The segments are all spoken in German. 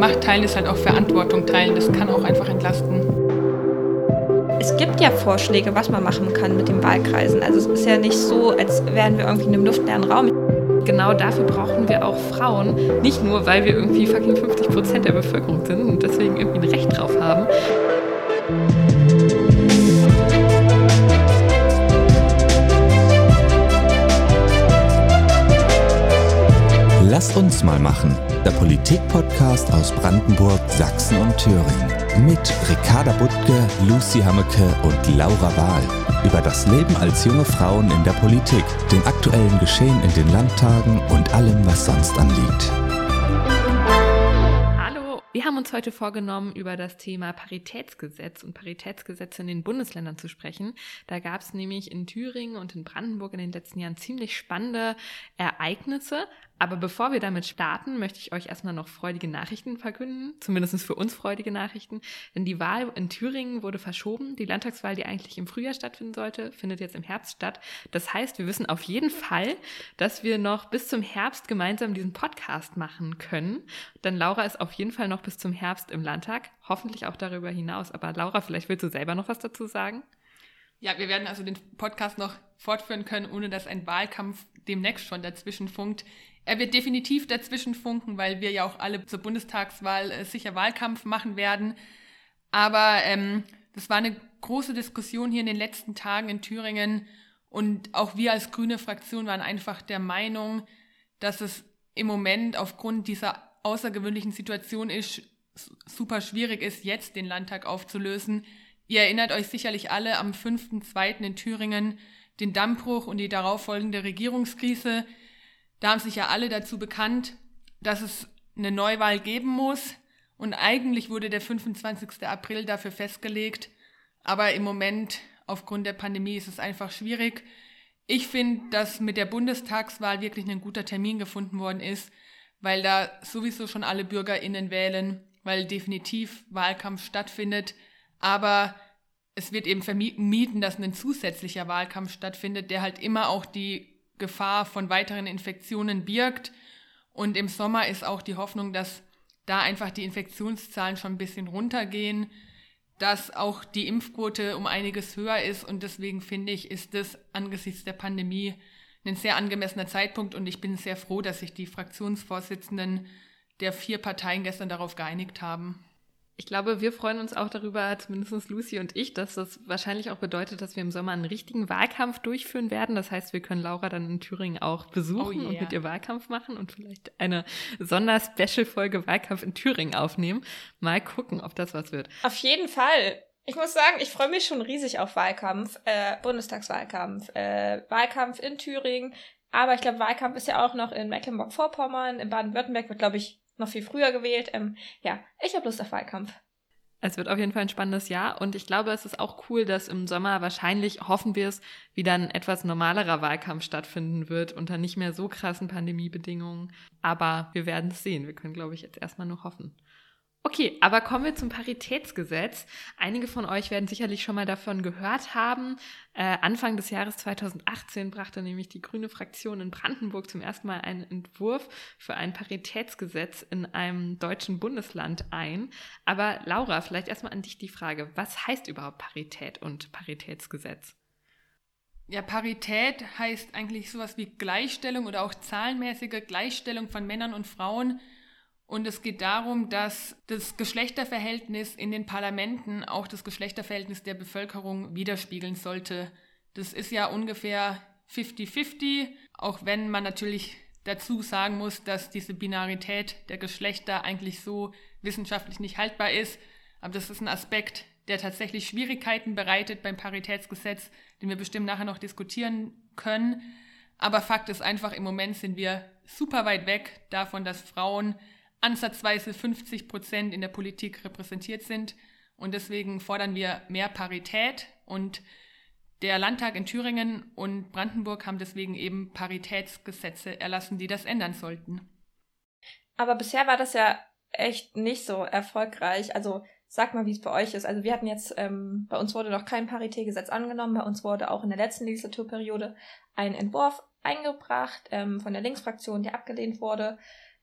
Macht teilen ist halt auch Verantwortung teilen. Das kann auch einfach entlasten. Es gibt ja Vorschläge, was man machen kann mit den Wahlkreisen. Also es ist ja nicht so, als wären wir irgendwie in einem luftleeren Raum. Genau dafür brauchen wir auch Frauen. Nicht nur, weil wir irgendwie fucking 50 Prozent der Bevölkerung sind und deswegen irgendwie ein Recht drauf haben. Lasst uns mal machen. Der Politik-Podcast aus Brandenburg, Sachsen und Thüringen. Mit Ricarda Buttke, Lucy Hammeke und Laura Wahl. Über das Leben als junge Frauen in der Politik, den aktuellen Geschehen in den Landtagen und allem, was sonst anliegt. Wir haben uns heute vorgenommen, über das Thema Paritätsgesetz und Paritätsgesetze in den Bundesländern zu sprechen. Da gab es nämlich in Thüringen und in Brandenburg in den letzten Jahren ziemlich spannende Ereignisse. Aber bevor wir damit starten, möchte ich euch erstmal noch freudige Nachrichten verkünden, zumindest für uns freudige Nachrichten. Denn die Wahl in Thüringen wurde verschoben. Die Landtagswahl, die eigentlich im Frühjahr stattfinden sollte, findet jetzt im Herbst statt. Das heißt, wir wissen auf jeden Fall, dass wir noch bis zum Herbst gemeinsam diesen Podcast machen können. Denn Laura ist auf jeden Fall noch bis zum Herbst im Landtag, hoffentlich auch darüber hinaus. Aber Laura, vielleicht willst du selber noch was dazu sagen? Ja, wir werden also den Podcast noch fortführen können, ohne dass ein Wahlkampf demnächst schon dazwischen funkt. Er wird definitiv dazwischen funken, weil wir ja auch alle zur Bundestagswahl äh, sicher Wahlkampf machen werden. Aber ähm, das war eine große Diskussion hier in den letzten Tagen in Thüringen. Und auch wir als grüne Fraktion waren einfach der Meinung, dass es im Moment aufgrund dieser außergewöhnlichen Situation ist, super schwierig ist, jetzt den Landtag aufzulösen. Ihr erinnert euch sicherlich alle am 5.2. in Thüringen den Dammbruch und die darauffolgende Regierungskrise. Da haben sich ja alle dazu bekannt, dass es eine Neuwahl geben muss. Und eigentlich wurde der 25. April dafür festgelegt. Aber im Moment, aufgrund der Pandemie, ist es einfach schwierig. Ich finde, dass mit der Bundestagswahl wirklich ein guter Termin gefunden worden ist, weil da sowieso schon alle BürgerInnen wählen, weil definitiv Wahlkampf stattfindet. Aber es wird eben vermieden, dass ein zusätzlicher Wahlkampf stattfindet, der halt immer auch die Gefahr von weiteren Infektionen birgt. Und im Sommer ist auch die Hoffnung, dass da einfach die Infektionszahlen schon ein bisschen runtergehen, dass auch die Impfquote um einiges höher ist. Und deswegen finde ich, ist das angesichts der Pandemie ein sehr angemessener Zeitpunkt. Und ich bin sehr froh, dass sich die Fraktionsvorsitzenden der vier Parteien gestern darauf geeinigt haben. Ich glaube, wir freuen uns auch darüber, zumindest Lucy und ich, dass das wahrscheinlich auch bedeutet, dass wir im Sommer einen richtigen Wahlkampf durchführen werden. Das heißt, wir können Laura dann in Thüringen auch besuchen oh yeah. und mit ihr Wahlkampf machen und vielleicht eine Sonder-Special-Folge Wahlkampf in Thüringen aufnehmen. Mal gucken, ob das was wird. Auf jeden Fall. Ich muss sagen, ich freue mich schon riesig auf Wahlkampf, äh, Bundestagswahlkampf, äh, Wahlkampf in Thüringen. Aber ich glaube, Wahlkampf ist ja auch noch in Mecklenburg-Vorpommern. In Baden-Württemberg wird, glaube ich, noch viel früher gewählt. Ähm, ja, ich habe Lust auf Wahlkampf. Es wird auf jeden Fall ein spannendes Jahr und ich glaube, es ist auch cool, dass im Sommer wahrscheinlich, hoffen wir es, wieder ein etwas normalerer Wahlkampf stattfinden wird unter nicht mehr so krassen Pandemiebedingungen. Aber wir werden es sehen. Wir können, glaube ich, jetzt erstmal nur hoffen. Okay, aber kommen wir zum Paritätsgesetz. Einige von euch werden sicherlich schon mal davon gehört haben. Äh, Anfang des Jahres 2018 brachte nämlich die grüne Fraktion in Brandenburg zum ersten Mal einen Entwurf für ein Paritätsgesetz in einem deutschen Bundesland ein. Aber Laura, vielleicht erstmal an dich die Frage, was heißt überhaupt Parität und Paritätsgesetz? Ja, Parität heißt eigentlich sowas wie Gleichstellung oder auch zahlenmäßige Gleichstellung von Männern und Frauen und es geht darum, dass das Geschlechterverhältnis in den Parlamenten auch das Geschlechterverhältnis der Bevölkerung widerspiegeln sollte. Das ist ja ungefähr 50-50, auch wenn man natürlich dazu sagen muss, dass diese Binarität der Geschlechter eigentlich so wissenschaftlich nicht haltbar ist. Aber das ist ein Aspekt, der tatsächlich Schwierigkeiten bereitet beim Paritätsgesetz, den wir bestimmt nachher noch diskutieren können. Aber Fakt ist einfach, im Moment sind wir super weit weg davon, dass Frauen ansatzweise 50 Prozent in der Politik repräsentiert sind. Und deswegen fordern wir mehr Parität. Und der Landtag in Thüringen und Brandenburg haben deswegen eben Paritätsgesetze erlassen, die das ändern sollten. Aber bisher war das ja echt nicht so erfolgreich. Also sag mal, wie es bei euch ist. Also wir hatten jetzt, ähm, bei uns wurde noch kein Paritätgesetz angenommen. Bei uns wurde auch in der letzten Legislaturperiode ein Entwurf eingebracht ähm, von der Linksfraktion, der abgelehnt wurde.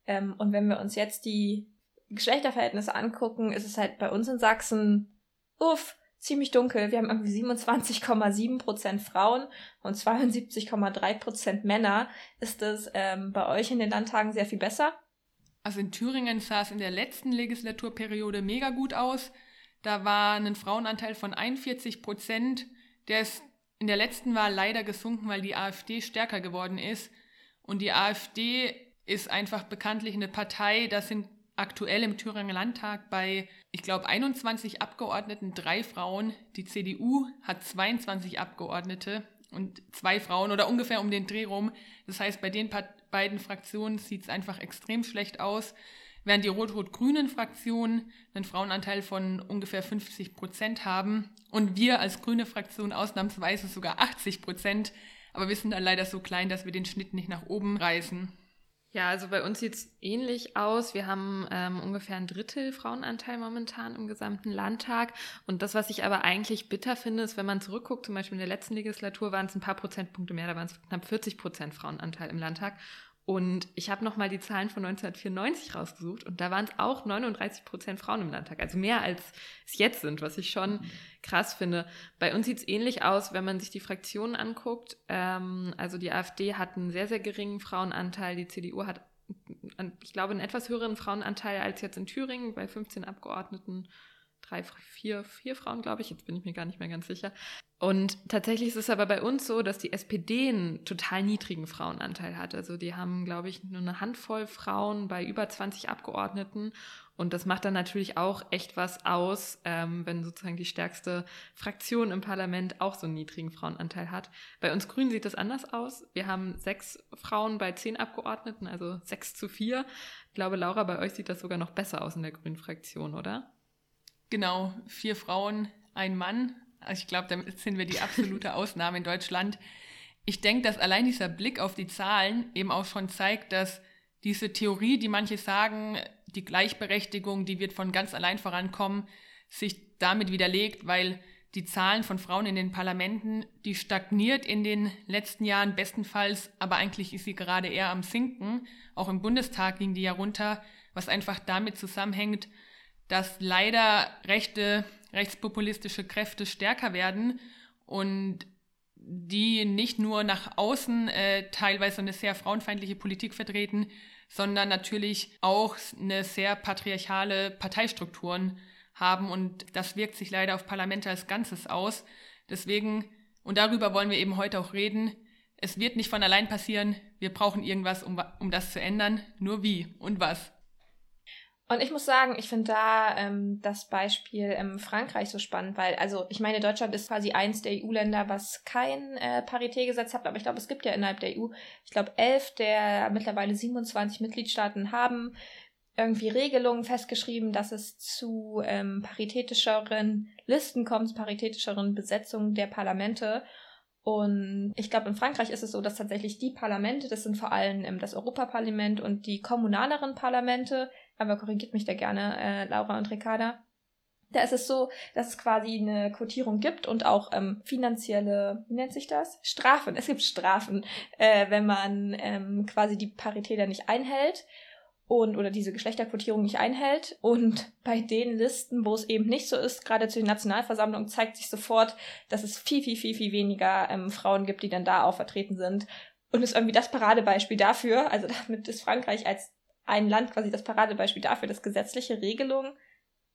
Ähm, und wenn wir uns jetzt die Geschlechterverhältnisse angucken, ist es halt bei uns in Sachsen, uff, ziemlich dunkel. Wir haben irgendwie 27,7 Prozent Frauen und 72,3 Prozent Männer. Ist das ähm, bei euch in den Landtagen sehr viel besser? Also in Thüringen sah es in der letzten Legislaturperiode mega gut aus. Da war ein Frauenanteil von 41 Prozent. Der ist in der letzten Wahl leider gesunken, weil die AfD stärker geworden ist. Und die AfD ist einfach bekanntlich eine Partei, das sind aktuell im Thüringer Landtag bei, ich glaube, 21 Abgeordneten drei Frauen. Die CDU hat 22 Abgeordnete und zwei Frauen oder ungefähr um den Dreh rum. Das heißt, bei den beiden Fraktionen sieht es einfach extrem schlecht aus. Während die rot-rot-grünen Fraktionen einen Frauenanteil von ungefähr 50 Prozent haben und wir als grüne Fraktion ausnahmsweise sogar 80 Prozent. Aber wir sind dann leider so klein, dass wir den Schnitt nicht nach oben reißen. Ja, also bei uns sieht es ähnlich aus. Wir haben ähm, ungefähr ein Drittel Frauenanteil momentan im gesamten Landtag. Und das, was ich aber eigentlich bitter finde, ist, wenn man zurückguckt, zum Beispiel in der letzten Legislatur waren es ein paar Prozentpunkte mehr, da waren es knapp 40 Prozent Frauenanteil im Landtag. Und ich habe nochmal die Zahlen von 1994 rausgesucht und da waren es auch 39 Prozent Frauen im Landtag, also mehr als es jetzt sind, was ich schon krass finde. Bei uns sieht es ähnlich aus, wenn man sich die Fraktionen anguckt. Ähm, also die AfD hat einen sehr, sehr geringen Frauenanteil, die CDU hat, ich glaube, einen etwas höheren Frauenanteil als jetzt in Thüringen bei 15 Abgeordneten drei, vier, vier Frauen, glaube ich. Jetzt bin ich mir gar nicht mehr ganz sicher. Und tatsächlich ist es aber bei uns so, dass die SPD einen total niedrigen Frauenanteil hat. Also die haben, glaube ich, nur eine Handvoll Frauen bei über 20 Abgeordneten. Und das macht dann natürlich auch echt was aus, ähm, wenn sozusagen die stärkste Fraktion im Parlament auch so einen niedrigen Frauenanteil hat. Bei uns Grünen sieht das anders aus. Wir haben sechs Frauen bei zehn Abgeordneten, also sechs zu vier. Ich glaube, Laura, bei euch sieht das sogar noch besser aus in der Grünen Fraktion, oder? Genau, vier Frauen, ein Mann. Also ich glaube, damit sind wir die absolute Ausnahme in Deutschland. Ich denke, dass allein dieser Blick auf die Zahlen eben auch schon zeigt, dass diese Theorie, die manche sagen, die Gleichberechtigung, die wird von ganz allein vorankommen, sich damit widerlegt, weil die Zahlen von Frauen in den Parlamenten, die stagniert in den letzten Jahren bestenfalls, aber eigentlich ist sie gerade eher am Sinken. Auch im Bundestag ging die ja runter, was einfach damit zusammenhängt, dass leider rechte, rechtspopulistische Kräfte stärker werden und die nicht nur nach außen äh, teilweise eine sehr frauenfeindliche Politik vertreten, sondern natürlich auch eine sehr patriarchale Parteistrukturen haben und das wirkt sich leider auf Parlamente als Ganzes aus. Deswegen, und darüber wollen wir eben heute auch reden, es wird nicht von allein passieren, wir brauchen irgendwas, um, um das zu ändern, nur wie und was. Und ich muss sagen, ich finde da ähm, das Beispiel ähm, Frankreich so spannend, weil, also ich meine, Deutschland ist quasi eins der EU-Länder, was kein äh, Paritätgesetz hat, aber ich glaube, es gibt ja innerhalb der EU, ich glaube, elf der mittlerweile 27 Mitgliedstaaten haben irgendwie Regelungen festgeschrieben, dass es zu ähm, paritätischeren Listen kommt, paritätischeren Besetzungen der Parlamente. Und ich glaube, in Frankreich ist es so, dass tatsächlich die Parlamente, das sind vor allem ähm, das Europaparlament und die kommunaleren Parlamente, aber korrigiert mich da gerne, äh, Laura und Ricarda. Da ist es so, dass es quasi eine Quotierung gibt und auch ähm, finanzielle, wie nennt sich das? Strafen. Es gibt Strafen, äh, wenn man ähm, quasi die Parität nicht einhält und oder diese Geschlechterquotierung nicht einhält. Und bei den Listen, wo es eben nicht so ist, gerade zu den Nationalversammlungen, zeigt sich sofort, dass es viel, viel, viel, viel weniger ähm, Frauen gibt, die dann da auch vertreten sind. Und ist irgendwie das Paradebeispiel dafür, also damit ist Frankreich als ein Land quasi das Paradebeispiel dafür, dass gesetzliche Regelungen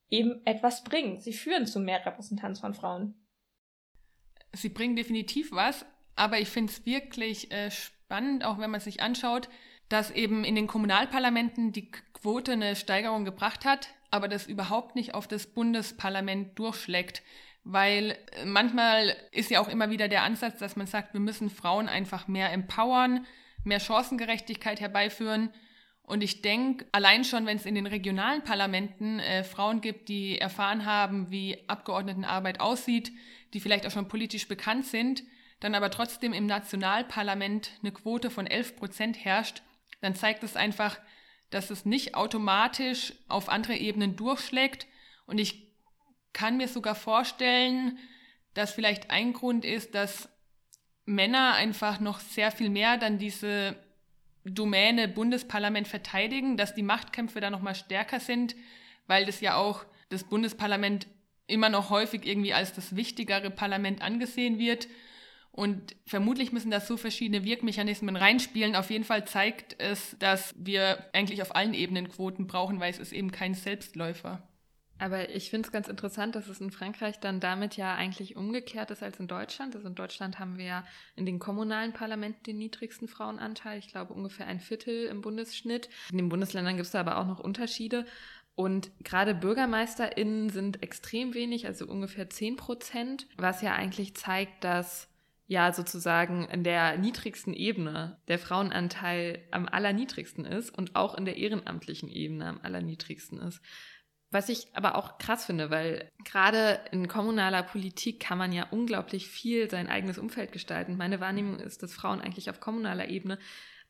eben etwas bringen. Sie führen zu mehr Repräsentanz von Frauen. Sie bringen definitiv was, aber ich finde es wirklich äh, spannend, auch wenn man sich anschaut, dass eben in den Kommunalparlamenten die Quote eine Steigerung gebracht hat, aber das überhaupt nicht auf das Bundesparlament durchschlägt. Weil äh, manchmal ist ja auch immer wieder der Ansatz, dass man sagt, wir müssen Frauen einfach mehr empowern, mehr Chancengerechtigkeit herbeiführen. Und ich denke, allein schon, wenn es in den regionalen Parlamenten äh, Frauen gibt, die erfahren haben, wie Abgeordnetenarbeit aussieht, die vielleicht auch schon politisch bekannt sind, dann aber trotzdem im Nationalparlament eine Quote von 11 Prozent herrscht, dann zeigt es einfach, dass es nicht automatisch auf andere Ebenen durchschlägt. Und ich kann mir sogar vorstellen, dass vielleicht ein Grund ist, dass Männer einfach noch sehr viel mehr dann diese Domäne Bundesparlament verteidigen, dass die Machtkämpfe da nochmal stärker sind, weil das ja auch das Bundesparlament immer noch häufig irgendwie als das wichtigere Parlament angesehen wird. Und vermutlich müssen da so verschiedene Wirkmechanismen reinspielen. Auf jeden Fall zeigt es, dass wir eigentlich auf allen Ebenen Quoten brauchen, weil es ist eben kein Selbstläufer. Aber ich finde es ganz interessant, dass es in Frankreich dann damit ja eigentlich umgekehrt ist als in Deutschland. Also in Deutschland haben wir ja in den kommunalen Parlamenten den niedrigsten Frauenanteil. Ich glaube ungefähr ein Viertel im Bundesschnitt. In den Bundesländern gibt es da aber auch noch Unterschiede. Und gerade BürgermeisterInnen sind extrem wenig, also ungefähr 10 Prozent, was ja eigentlich zeigt, dass ja sozusagen in der niedrigsten Ebene der Frauenanteil am allerniedrigsten ist und auch in der ehrenamtlichen Ebene am allerniedrigsten ist. Was ich aber auch krass finde, weil gerade in kommunaler Politik kann man ja unglaublich viel sein eigenes Umfeld gestalten. Meine Wahrnehmung ist, dass Frauen eigentlich auf kommunaler Ebene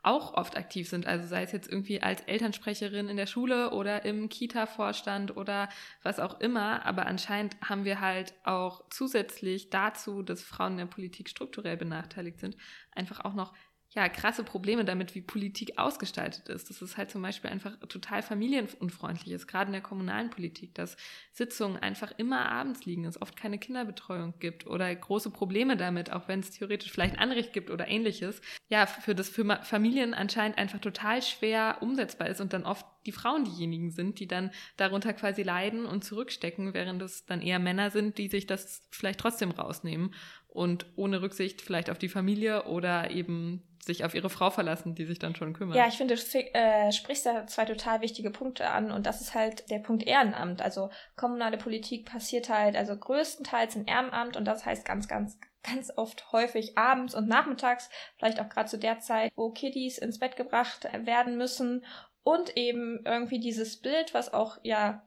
auch oft aktiv sind. Also sei es jetzt irgendwie als Elternsprecherin in der Schule oder im Kita-Vorstand oder was auch immer. Aber anscheinend haben wir halt auch zusätzlich dazu, dass Frauen in der Politik strukturell benachteiligt sind, einfach auch noch ja, krasse Probleme damit, wie Politik ausgestaltet ist. Das ist halt zum Beispiel einfach total familienunfreundlich ist, gerade in der kommunalen Politik, dass Sitzungen einfach immer abends liegen, es oft keine Kinderbetreuung gibt oder große Probleme damit, auch wenn es theoretisch vielleicht ein Anrecht gibt oder ähnliches. Ja, für das für Familien anscheinend einfach total schwer umsetzbar ist und dann oft die Frauen diejenigen sind, die dann darunter quasi leiden und zurückstecken, während es dann eher Männer sind, die sich das vielleicht trotzdem rausnehmen und ohne Rücksicht vielleicht auf die Familie oder eben sich auf ihre Frau verlassen, die sich dann schon kümmert. Ja, ich finde, du äh, sprichst da zwei total wichtige Punkte an und das ist halt der Punkt Ehrenamt. Also kommunale Politik passiert halt also größtenteils in Ehrenamt und das heißt ganz, ganz, ganz oft häufig abends und nachmittags, vielleicht auch gerade zu der Zeit, wo Kiddies ins Bett gebracht werden müssen und eben irgendwie dieses Bild, was auch ja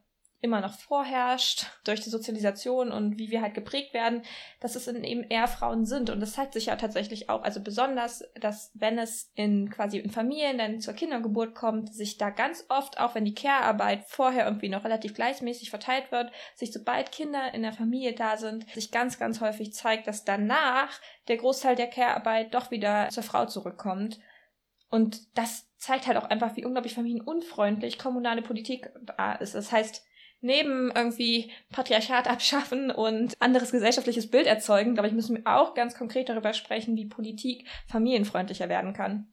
immer noch vorherrscht durch die Sozialisation und wie wir halt geprägt werden, dass es eben eher Frauen sind. Und das zeigt sich ja tatsächlich auch, also besonders, dass wenn es in quasi in Familien dann zur Kindergeburt kommt, sich da ganz oft, auch wenn die Care-Arbeit vorher irgendwie noch relativ gleichmäßig verteilt wird, sich sobald Kinder in der Familie da sind, sich ganz, ganz häufig zeigt, dass danach der Großteil der Care-Arbeit doch wieder zur Frau zurückkommt. Und das zeigt halt auch einfach, wie unglaublich familienunfreundlich kommunale Politik ist. Das heißt, neben irgendwie Patriarchat abschaffen und anderes gesellschaftliches Bild erzeugen, glaube ich, müssen wir auch ganz konkret darüber sprechen, wie Politik familienfreundlicher werden kann.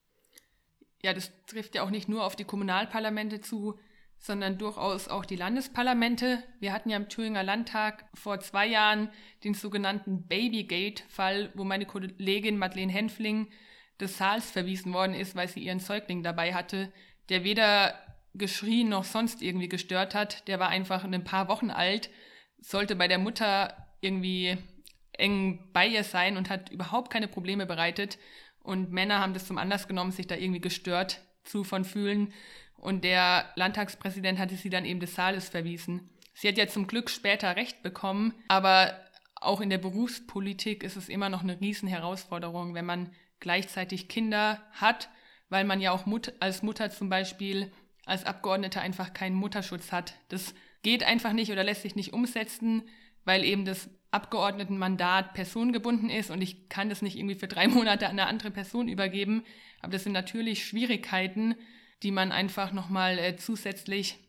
Ja, das trifft ja auch nicht nur auf die Kommunalparlamente zu, sondern durchaus auch die Landesparlamente. Wir hatten ja im Thüringer Landtag vor zwei Jahren den sogenannten Babygate-Fall, wo meine Kollegin Madeleine Henfling des Saals verwiesen worden ist, weil sie ihren Säugling dabei hatte, der weder geschrien noch sonst irgendwie gestört hat. Der war einfach ein paar Wochen alt, sollte bei der Mutter irgendwie eng bei ihr sein und hat überhaupt keine Probleme bereitet. Und Männer haben das zum Anlass genommen, sich da irgendwie gestört zu von fühlen. Und der Landtagspräsident hatte sie dann eben des Saales verwiesen. Sie hat ja zum Glück später Recht bekommen, aber auch in der Berufspolitik ist es immer noch eine Riesenherausforderung, wenn man gleichzeitig Kinder hat, weil man ja auch Mut als Mutter zum Beispiel als Abgeordneter einfach keinen Mutterschutz hat. Das geht einfach nicht oder lässt sich nicht umsetzen, weil eben das Abgeordnetenmandat personengebunden ist und ich kann das nicht irgendwie für drei Monate an eine andere Person übergeben. Aber das sind natürlich Schwierigkeiten, die man einfach nochmal äh, zusätzlich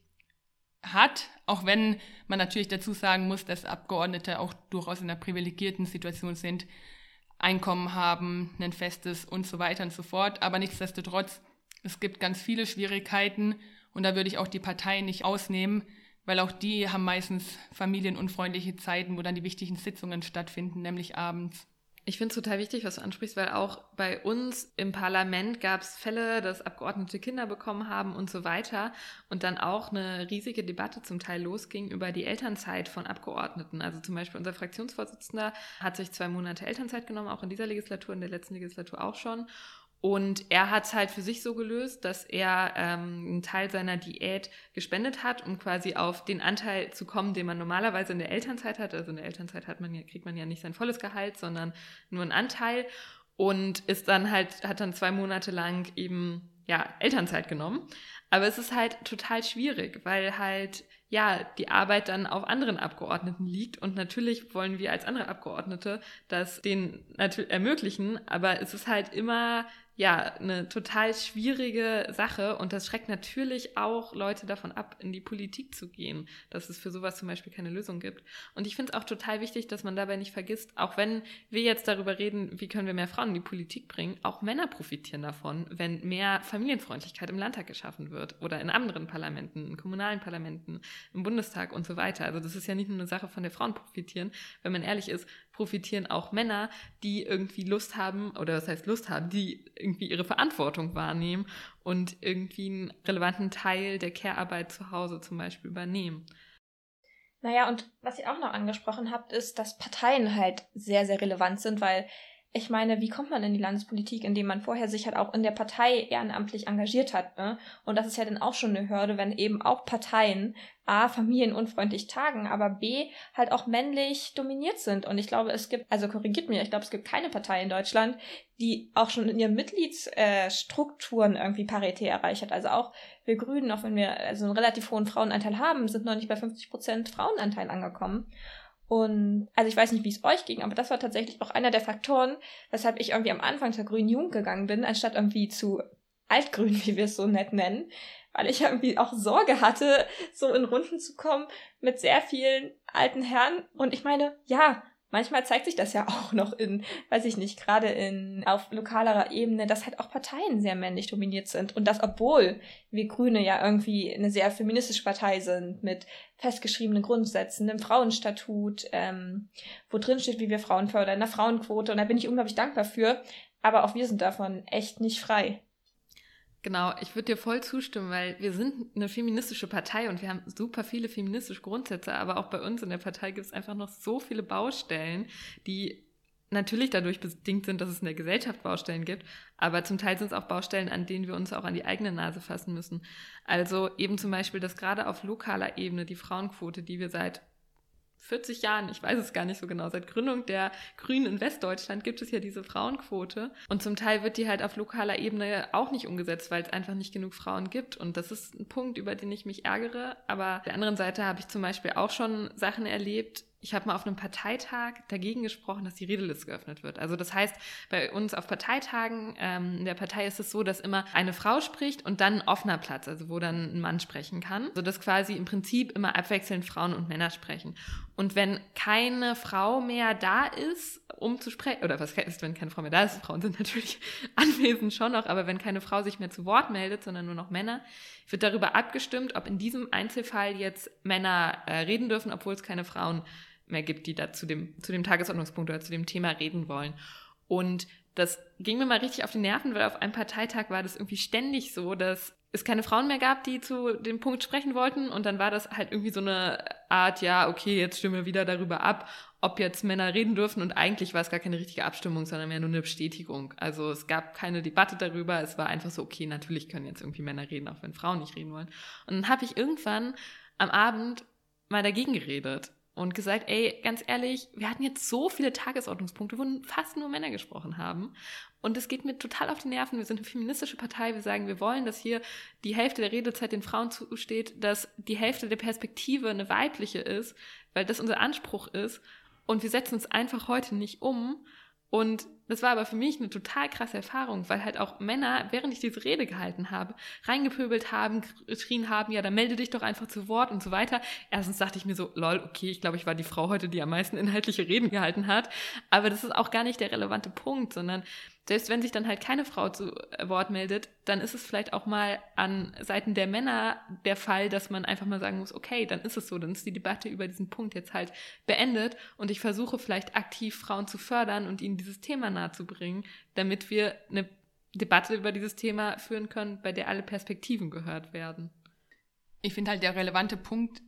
hat, auch wenn man natürlich dazu sagen muss, dass Abgeordnete auch durchaus in einer privilegierten Situation sind, Einkommen haben, ein festes und so weiter und so fort. Aber nichtsdestotrotz es gibt ganz viele Schwierigkeiten und da würde ich auch die Parteien nicht ausnehmen, weil auch die haben meistens familienunfreundliche Zeiten, wo dann die wichtigen Sitzungen stattfinden, nämlich abends. Ich finde es total wichtig, was du ansprichst, weil auch bei uns im Parlament gab es Fälle, dass Abgeordnete Kinder bekommen haben und so weiter. Und dann auch eine riesige Debatte zum Teil losging über die Elternzeit von Abgeordneten. Also zum Beispiel unser Fraktionsvorsitzender hat sich zwei Monate Elternzeit genommen, auch in dieser Legislatur, in der letzten Legislatur auch schon. Und er hat es halt für sich so gelöst, dass er ähm, einen Teil seiner Diät gespendet hat, um quasi auf den Anteil zu kommen, den man normalerweise in der Elternzeit hat. Also in der Elternzeit hat man ja, kriegt man ja nicht sein volles Gehalt, sondern nur einen Anteil. Und ist dann halt, hat dann zwei Monate lang eben ja, Elternzeit genommen. Aber es ist halt total schwierig, weil halt ja, die Arbeit dann auf anderen Abgeordneten liegt. Und natürlich wollen wir als andere Abgeordnete das denen ermöglichen, aber es ist halt immer ja, eine total schwierige Sache und das schreckt natürlich auch Leute davon ab, in die Politik zu gehen, dass es für sowas zum Beispiel keine Lösung gibt. Und ich finde es auch total wichtig, dass man dabei nicht vergisst, auch wenn wir jetzt darüber reden, wie können wir mehr Frauen in die Politik bringen, auch Männer profitieren davon, wenn mehr Familienfreundlichkeit im Landtag geschaffen wird oder in anderen Parlamenten, in kommunalen Parlamenten, im Bundestag und so weiter. Also das ist ja nicht nur eine Sache, von der Frauen profitieren. Wenn man ehrlich ist, profitieren auch Männer, die irgendwie Lust haben, oder was heißt Lust haben, die irgendwie ihre Verantwortung wahrnehmen und irgendwie einen relevanten Teil der Care-Arbeit zu Hause zum Beispiel übernehmen. Naja, und was ihr auch noch angesprochen habt, ist, dass Parteien halt sehr, sehr relevant sind, weil ich meine, wie kommt man in die Landespolitik, indem man vorher sich halt auch in der Partei ehrenamtlich engagiert hat, ne? Und das ist ja dann auch schon eine Hürde, wenn eben auch Parteien A, familienunfreundlich tagen, aber B, halt auch männlich dominiert sind. Und ich glaube, es gibt, also korrigiert mir, ich glaube, es gibt keine Partei in Deutschland, die auch schon in ihren Mitgliedsstrukturen äh, irgendwie Parität erreicht hat. Also auch wir Grünen, auch wenn wir also einen relativ hohen Frauenanteil haben, sind noch nicht bei 50 Prozent Frauenanteil angekommen. Und also ich weiß nicht, wie es euch ging, aber das war tatsächlich auch einer der Faktoren, weshalb ich irgendwie am Anfang zur Grünen Jugend gegangen bin, anstatt irgendwie zu Altgrün, wie wir es so nett nennen, weil ich irgendwie auch Sorge hatte, so in Runden zu kommen mit sehr vielen alten Herren. Und ich meine, ja, manchmal zeigt sich das ja auch noch in, weiß ich nicht, gerade in auf lokalerer Ebene, dass halt auch Parteien sehr männlich dominiert sind. Und das obwohl wir Grüne ja irgendwie eine sehr feministische Partei sind mit festgeschriebenen Grundsätzen, einem Frauenstatut, ähm, wo drin steht, wie wir Frauen fördern, einer Frauenquote. Und da bin ich unglaublich dankbar für, aber auch wir sind davon echt nicht frei. Genau, ich würde dir voll zustimmen, weil wir sind eine feministische Partei und wir haben super viele feministische Grundsätze, aber auch bei uns in der Partei gibt es einfach noch so viele Baustellen, die natürlich dadurch bedingt sind, dass es in der Gesellschaft Baustellen gibt, aber zum Teil sind es auch Baustellen, an denen wir uns auch an die eigene Nase fassen müssen. Also eben zum Beispiel, dass gerade auf lokaler Ebene die Frauenquote, die wir seit 40 Jahren, ich weiß es gar nicht so genau, seit Gründung der Grünen in Westdeutschland gibt es ja diese Frauenquote. Und zum Teil wird die halt auf lokaler Ebene auch nicht umgesetzt, weil es einfach nicht genug Frauen gibt. Und das ist ein Punkt, über den ich mich ärgere. Aber auf der anderen Seite habe ich zum Beispiel auch schon Sachen erlebt, ich habe mal auf einem Parteitag dagegen gesprochen, dass die Redeliste geöffnet wird. Also das heißt, bei uns auf Parteitagen ähm, in der Partei ist es so, dass immer eine Frau spricht und dann ein offener Platz, also wo dann ein Mann sprechen kann. Also dass quasi im Prinzip immer abwechselnd Frauen und Männer sprechen. Und wenn keine Frau mehr da ist, um zu sprechen, oder was ist, wenn keine Frau mehr da ist, Frauen sind natürlich anwesend schon noch, aber wenn keine Frau sich mehr zu Wort meldet, sondern nur noch Männer, wird darüber abgestimmt, ob in diesem Einzelfall jetzt Männer äh, reden dürfen, obwohl es keine Frauen mehr gibt, die da zu dem, zu dem Tagesordnungspunkt oder zu dem Thema reden wollen. Und das ging mir mal richtig auf die Nerven, weil auf einem Parteitag war das irgendwie ständig so, dass es keine Frauen mehr gab, die zu dem Punkt sprechen wollten. Und dann war das halt irgendwie so eine Art, ja, okay, jetzt stimmen wir wieder darüber ab, ob jetzt Männer reden dürfen. Und eigentlich war es gar keine richtige Abstimmung, sondern mehr nur eine Bestätigung. Also es gab keine Debatte darüber. Es war einfach so, okay, natürlich können jetzt irgendwie Männer reden, auch wenn Frauen nicht reden wollen. Und dann habe ich irgendwann am Abend mal dagegen geredet und gesagt, ey, ganz ehrlich, wir hatten jetzt so viele Tagesordnungspunkte, wo fast nur Männer gesprochen haben. Und es geht mir total auf die Nerven. Wir sind eine feministische Partei. Wir sagen, wir wollen, dass hier die Hälfte der Redezeit den Frauen zusteht, dass die Hälfte der Perspektive eine weibliche ist, weil das unser Anspruch ist. Und wir setzen uns einfach heute nicht um. Und das war aber für mich eine total krasse Erfahrung, weil halt auch Männer, während ich diese Rede gehalten habe, reingepöbelt haben, geschrien haben, ja, dann melde dich doch einfach zu Wort und so weiter. Erstens dachte ich mir so, lol, okay, ich glaube, ich war die Frau heute, die am meisten inhaltliche Reden gehalten hat. Aber das ist auch gar nicht der relevante Punkt, sondern selbst wenn sich dann halt keine Frau zu äh, Wort meldet, dann ist es vielleicht auch mal an Seiten der Männer der Fall, dass man einfach mal sagen muss, okay, dann ist es so, dann ist die Debatte über diesen Punkt jetzt halt beendet und ich versuche vielleicht aktiv Frauen zu fördern und ihnen dieses Thema nahezubringen, damit wir eine Debatte über dieses Thema führen können, bei der alle Perspektiven gehört werden. Ich finde halt der relevante Punkt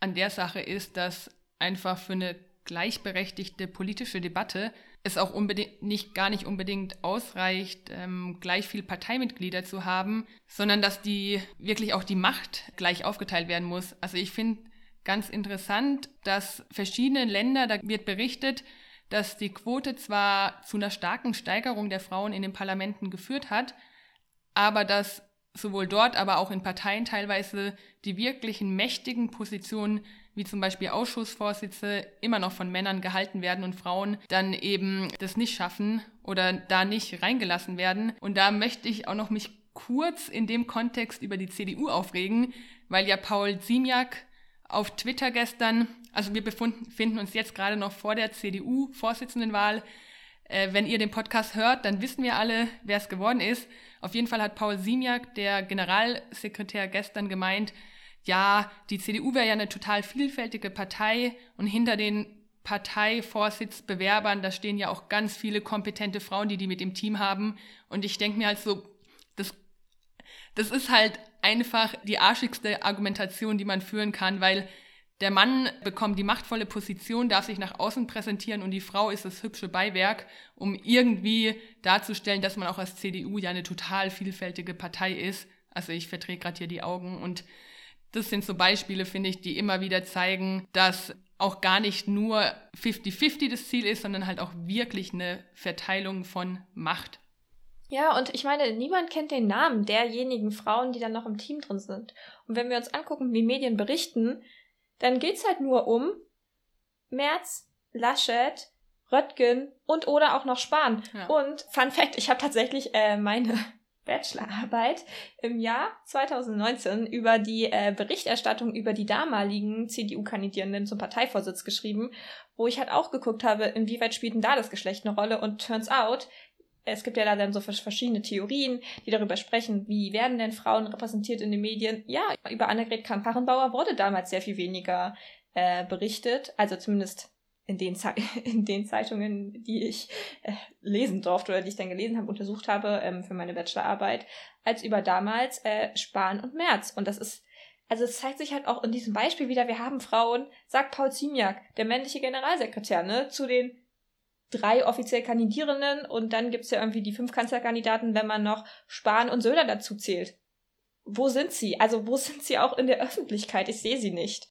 an der Sache ist, dass einfach für eine gleichberechtigte politische Debatte es auch unbedingt nicht gar nicht unbedingt ausreicht, ähm, gleich viel Parteimitglieder zu haben, sondern dass die wirklich auch die Macht gleich aufgeteilt werden muss. Also ich finde ganz interessant, dass verschiedene Länder, da wird berichtet, dass die Quote zwar zu einer starken Steigerung der Frauen in den Parlamenten geführt hat, aber dass sowohl dort, aber auch in Parteien teilweise die wirklichen mächtigen Positionen, wie zum Beispiel Ausschussvorsitze, immer noch von Männern gehalten werden und Frauen dann eben das nicht schaffen oder da nicht reingelassen werden. Und da möchte ich auch noch mich kurz in dem Kontext über die CDU aufregen, weil ja Paul Ziemiak auf Twitter gestern, also wir befinden uns jetzt gerade noch vor der CDU-Vorsitzendenwahl, äh, wenn ihr den Podcast hört, dann wissen wir alle, wer es geworden ist. Auf jeden Fall hat Paul Simiak, der Generalsekretär, gestern gemeint, ja, die CDU wäre ja eine total vielfältige Partei und hinter den Parteivorsitzbewerbern, da stehen ja auch ganz viele kompetente Frauen, die die mit dem Team haben. Und ich denke mir halt so, das, das ist halt einfach die arschigste Argumentation, die man führen kann, weil der Mann bekommt die machtvolle Position, darf sich nach außen präsentieren und die Frau ist das hübsche Beiwerk, um irgendwie darzustellen, dass man auch als CDU ja eine total vielfältige Partei ist. Also ich verdrehe gerade hier die Augen und das sind so Beispiele, finde ich, die immer wieder zeigen, dass auch gar nicht nur 50-50 das Ziel ist, sondern halt auch wirklich eine Verteilung von Macht. Ja, und ich meine, niemand kennt den Namen derjenigen Frauen, die dann noch im Team drin sind. Und wenn wir uns angucken, wie Medien berichten, dann geht's halt nur um Merz, Laschet, Röttgen und oder auch noch Spahn. Ja. Und Fun Fact, ich habe tatsächlich äh, meine Bachelorarbeit im Jahr 2019 über die äh, Berichterstattung über die damaligen CDU-Kandidierenden zum Parteivorsitz geschrieben, wo ich halt auch geguckt habe, inwieweit spielt denn da das Geschlecht eine Rolle und turns out, es gibt ja da dann so verschiedene Theorien, die darüber sprechen, wie werden denn Frauen repräsentiert in den Medien. Ja, über Annegret Kramp-Karrenbauer wurde damals sehr viel weniger äh, berichtet, also zumindest in den, in den Zeitungen, die ich äh, lesen durfte oder die ich dann gelesen habe, untersucht habe ähm, für meine Bachelorarbeit, als über damals äh, Spahn und Merz. Und das ist, also es zeigt sich halt auch in diesem Beispiel wieder, wir haben Frauen, sagt Paul Ziemiak, der männliche Generalsekretär, ne, zu den drei offiziell Kandidierenden und dann gibt's ja irgendwie die fünf Kanzlerkandidaten, wenn man noch Spahn und Söder dazu zählt. Wo sind sie? Also wo sind sie auch in der Öffentlichkeit? Ich sehe sie nicht.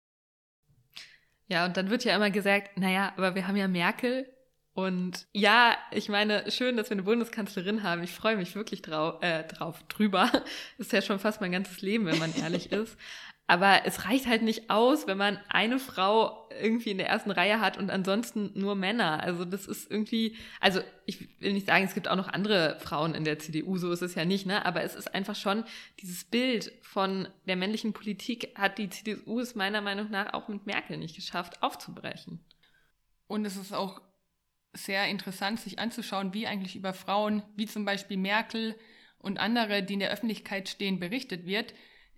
Ja, und dann wird ja immer gesagt, naja, aber wir haben ja Merkel. Und ja, ich meine, schön, dass wir eine Bundeskanzlerin haben. Ich freue mich wirklich drau äh, drauf, drüber. ist ja schon fast mein ganzes Leben, wenn man ehrlich ist. Aber es reicht halt nicht aus, wenn man eine Frau irgendwie in der ersten Reihe hat und ansonsten nur Männer. Also das ist irgendwie, also ich will nicht sagen, es gibt auch noch andere Frauen in der CDU, so ist es ja nicht, ne? Aber es ist einfach schon dieses Bild von der männlichen Politik hat die CDU es meiner Meinung nach auch mit Merkel nicht geschafft, aufzubrechen. Und es ist auch sehr interessant, sich anzuschauen, wie eigentlich über Frauen, wie zum Beispiel Merkel und andere, die in der Öffentlichkeit stehen, berichtet wird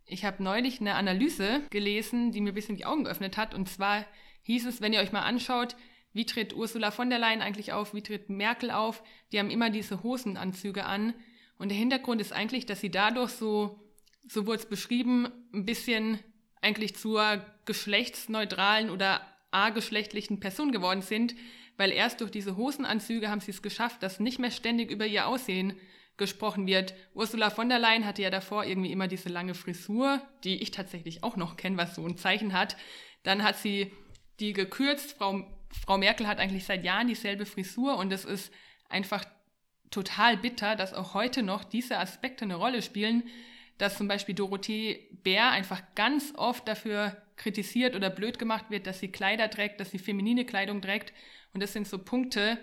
ich habe neulich eine Analyse gelesen, die mir ein bisschen die Augen geöffnet hat. Und zwar hieß es, wenn ihr euch mal anschaut, wie tritt Ursula von der Leyen eigentlich auf, wie tritt Merkel auf, die haben immer diese Hosenanzüge an. Und der Hintergrund ist eigentlich, dass sie dadurch so, so wurde es beschrieben, ein bisschen eigentlich zur geschlechtsneutralen oder ageschlechtlichen Person geworden sind, weil erst durch diese Hosenanzüge haben sie es geschafft, dass nicht mehr ständig über ihr Aussehen gesprochen wird. Ursula von der Leyen hatte ja davor irgendwie immer diese lange Frisur, die ich tatsächlich auch noch kenne, was so ein Zeichen hat. Dann hat sie die gekürzt. Frau, Frau Merkel hat eigentlich seit Jahren dieselbe Frisur und es ist einfach total bitter, dass auch heute noch diese Aspekte eine Rolle spielen, dass zum Beispiel Dorothee Bär einfach ganz oft dafür kritisiert oder blöd gemacht wird, dass sie Kleider trägt, dass sie feminine Kleidung trägt. Und das sind so Punkte,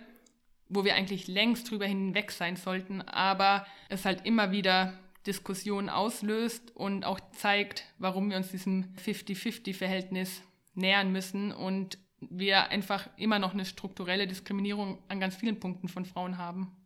wo wir eigentlich längst drüber hinweg sein sollten, aber es halt immer wieder Diskussionen auslöst und auch zeigt, warum wir uns diesem 50-50-Verhältnis nähern müssen und wir einfach immer noch eine strukturelle Diskriminierung an ganz vielen Punkten von Frauen haben.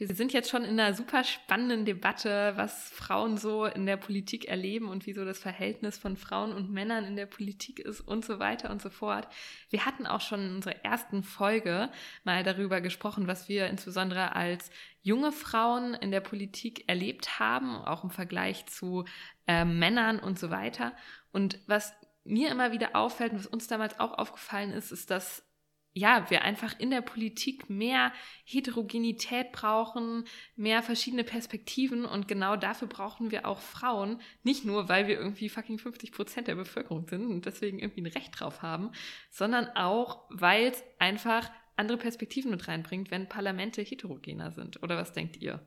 Wir sind jetzt schon in einer super spannenden Debatte, was Frauen so in der Politik erleben und wieso das Verhältnis von Frauen und Männern in der Politik ist und so weiter und so fort. Wir hatten auch schon in unserer ersten Folge mal darüber gesprochen, was wir insbesondere als junge Frauen in der Politik erlebt haben, auch im Vergleich zu äh, Männern und so weiter. Und was mir immer wieder auffällt und was uns damals auch aufgefallen ist, ist, dass ja, wir einfach in der Politik mehr Heterogenität brauchen, mehr verschiedene Perspektiven und genau dafür brauchen wir auch Frauen. Nicht nur, weil wir irgendwie fucking 50 Prozent der Bevölkerung sind und deswegen irgendwie ein Recht drauf haben, sondern auch, weil es einfach andere Perspektiven mit reinbringt, wenn Parlamente heterogener sind. Oder was denkt ihr?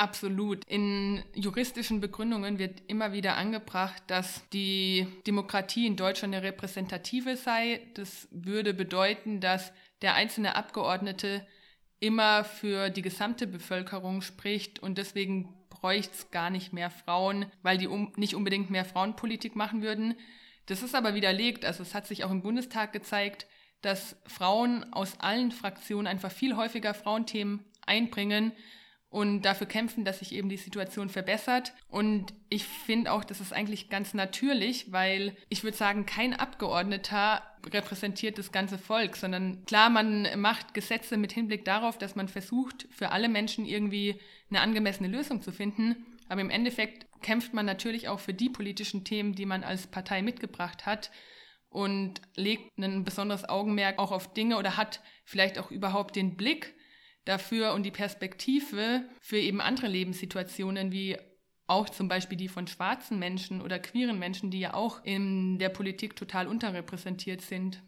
Absolut. In juristischen Begründungen wird immer wieder angebracht, dass die Demokratie in Deutschland eine repräsentative sei. Das würde bedeuten, dass der einzelne Abgeordnete immer für die gesamte Bevölkerung spricht und deswegen bräuchte es gar nicht mehr Frauen, weil die um, nicht unbedingt mehr Frauenpolitik machen würden. Das ist aber widerlegt. Also es hat sich auch im Bundestag gezeigt, dass Frauen aus allen Fraktionen einfach viel häufiger Frauenthemen einbringen und dafür kämpfen, dass sich eben die Situation verbessert. Und ich finde auch, das ist eigentlich ganz natürlich, weil ich würde sagen, kein Abgeordneter repräsentiert das ganze Volk, sondern klar, man macht Gesetze mit Hinblick darauf, dass man versucht, für alle Menschen irgendwie eine angemessene Lösung zu finden. Aber im Endeffekt kämpft man natürlich auch für die politischen Themen, die man als Partei mitgebracht hat und legt ein besonderes Augenmerk auch auf Dinge oder hat vielleicht auch überhaupt den Blick dafür und die Perspektive für eben andere Lebenssituationen wie auch zum Beispiel die von schwarzen Menschen oder queeren Menschen, die ja auch in der Politik total unterrepräsentiert sind.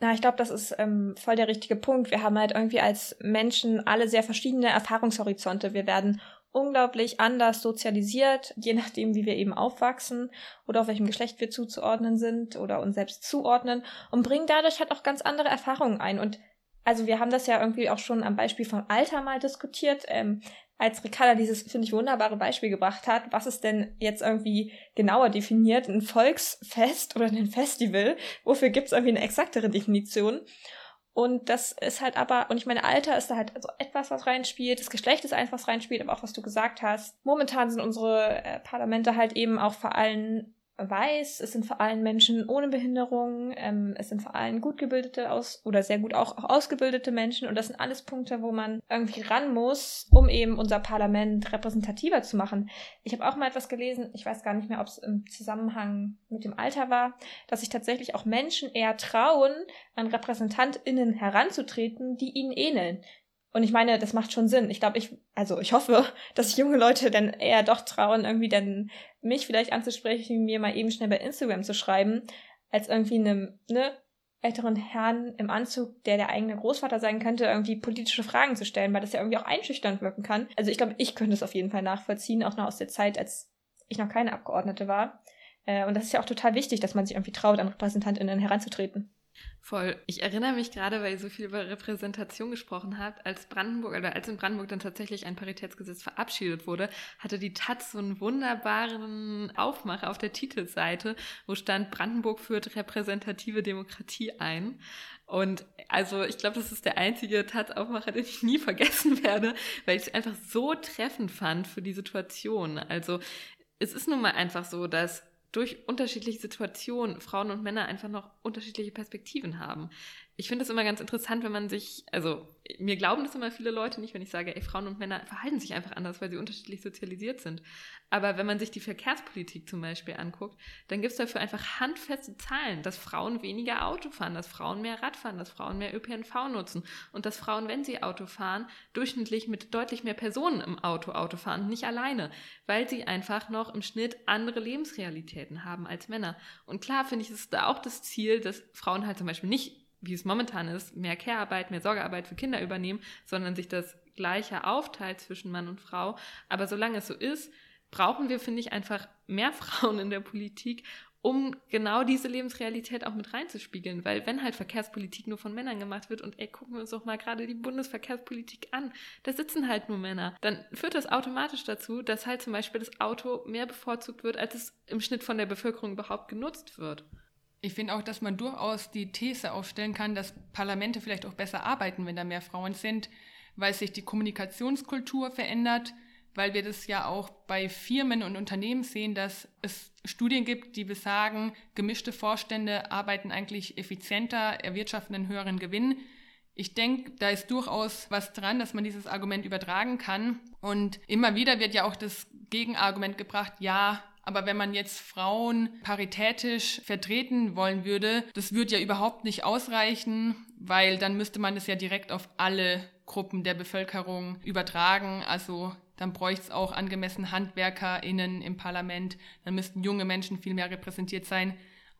Na, ich glaube, das ist ähm, voll der richtige Punkt. Wir haben halt irgendwie als Menschen alle sehr verschiedene Erfahrungshorizonte. Wir werden unglaublich anders sozialisiert, je nachdem, wie wir eben aufwachsen oder auf welchem Geschlecht wir zuzuordnen sind oder uns selbst zuordnen und bringen dadurch halt auch ganz andere Erfahrungen ein. Und also wir haben das ja irgendwie auch schon am Beispiel vom Alter mal diskutiert, ähm, als Ricarda dieses, finde ich, wunderbare Beispiel gebracht hat, was ist denn jetzt irgendwie genauer definiert, ein Volksfest oder ein Festival, wofür gibt es irgendwie eine exaktere Definition? Und das ist halt aber, und ich meine, Alter ist da halt so etwas, was reinspielt, das Geschlecht ist einfach, was reinspielt, aber auch was du gesagt hast. Momentan sind unsere äh, Parlamente halt eben auch vor allem weiß, es sind vor allem Menschen ohne Behinderung, ähm, es sind vor allem gut gebildete aus oder sehr gut auch, auch ausgebildete Menschen und das sind alles Punkte, wo man irgendwie ran muss, um eben unser Parlament repräsentativer zu machen. Ich habe auch mal etwas gelesen, ich weiß gar nicht mehr, ob es im Zusammenhang mit dem Alter war, dass sich tatsächlich auch Menschen eher trauen, an RepräsentantInnen heranzutreten, die ihnen ähneln. Und ich meine, das macht schon Sinn. Ich glaube, ich, also ich hoffe, dass sich junge Leute dann eher doch trauen, irgendwie dann mich vielleicht anzusprechen, mir mal eben schnell bei Instagram zu schreiben, als irgendwie einem, ne, älteren Herrn im Anzug, der der eigene Großvater sein könnte, irgendwie politische Fragen zu stellen, weil das ja irgendwie auch einschüchternd wirken kann. Also ich glaube, ich könnte es auf jeden Fall nachvollziehen, auch noch aus der Zeit, als ich noch keine Abgeordnete war. Äh, und das ist ja auch total wichtig, dass man sich irgendwie traut, an RepräsentantInnen heranzutreten. Voll. Ich erinnere mich gerade, weil ihr so viel über Repräsentation gesprochen habt, als Brandenburg oder als in Brandenburg dann tatsächlich ein Paritätsgesetz verabschiedet wurde, hatte die Taz so einen wunderbaren Aufmacher auf der Titelseite, wo stand Brandenburg führt repräsentative Demokratie ein. Und also ich glaube, das ist der einzige Taz-Aufmacher, den ich nie vergessen werde, weil ich es einfach so treffend fand für die Situation. Also es ist nun mal einfach so, dass durch unterschiedliche Situationen Frauen und Männer einfach noch unterschiedliche Perspektiven haben. Ich finde es immer ganz interessant, wenn man sich, also mir glauben das immer viele Leute nicht, wenn ich sage, ey, Frauen und Männer verhalten sich einfach anders, weil sie unterschiedlich sozialisiert sind. Aber wenn man sich die Verkehrspolitik zum Beispiel anguckt, dann gibt es dafür einfach handfeste Zahlen, dass Frauen weniger Auto fahren, dass Frauen mehr Rad fahren, dass Frauen mehr ÖPNV nutzen und dass Frauen, wenn sie Auto fahren, durchschnittlich mit deutlich mehr Personen im Auto Auto fahren, nicht alleine, weil sie einfach noch im Schnitt andere Lebensrealitäten haben als Männer. Und klar finde ich, ist da auch das Ziel, dass Frauen halt zum Beispiel nicht wie es momentan ist, mehr Care-Arbeit, mehr Sorgearbeit für Kinder übernehmen, sondern sich das gleiche aufteilt zwischen Mann und Frau. Aber solange es so ist, brauchen wir, finde ich, einfach mehr Frauen in der Politik, um genau diese Lebensrealität auch mit reinzuspiegeln. Weil wenn halt Verkehrspolitik nur von Männern gemacht wird und ey, gucken wir uns doch mal gerade die Bundesverkehrspolitik an, da sitzen halt nur Männer, dann führt das automatisch dazu, dass halt zum Beispiel das Auto mehr bevorzugt wird, als es im Schnitt von der Bevölkerung überhaupt genutzt wird. Ich finde auch, dass man durchaus die These aufstellen kann, dass Parlamente vielleicht auch besser arbeiten, wenn da mehr Frauen sind, weil sich die Kommunikationskultur verändert, weil wir das ja auch bei Firmen und Unternehmen sehen, dass es Studien gibt, die besagen, gemischte Vorstände arbeiten eigentlich effizienter, erwirtschaften einen höheren Gewinn. Ich denke, da ist durchaus was dran, dass man dieses Argument übertragen kann. Und immer wieder wird ja auch das Gegenargument gebracht, ja, aber wenn man jetzt Frauen paritätisch vertreten wollen würde, das würde ja überhaupt nicht ausreichen, weil dann müsste man das ja direkt auf alle Gruppen der Bevölkerung übertragen. Also dann bräuchte es auch angemessen HandwerkerInnen im Parlament. Dann müssten junge Menschen viel mehr repräsentiert sein.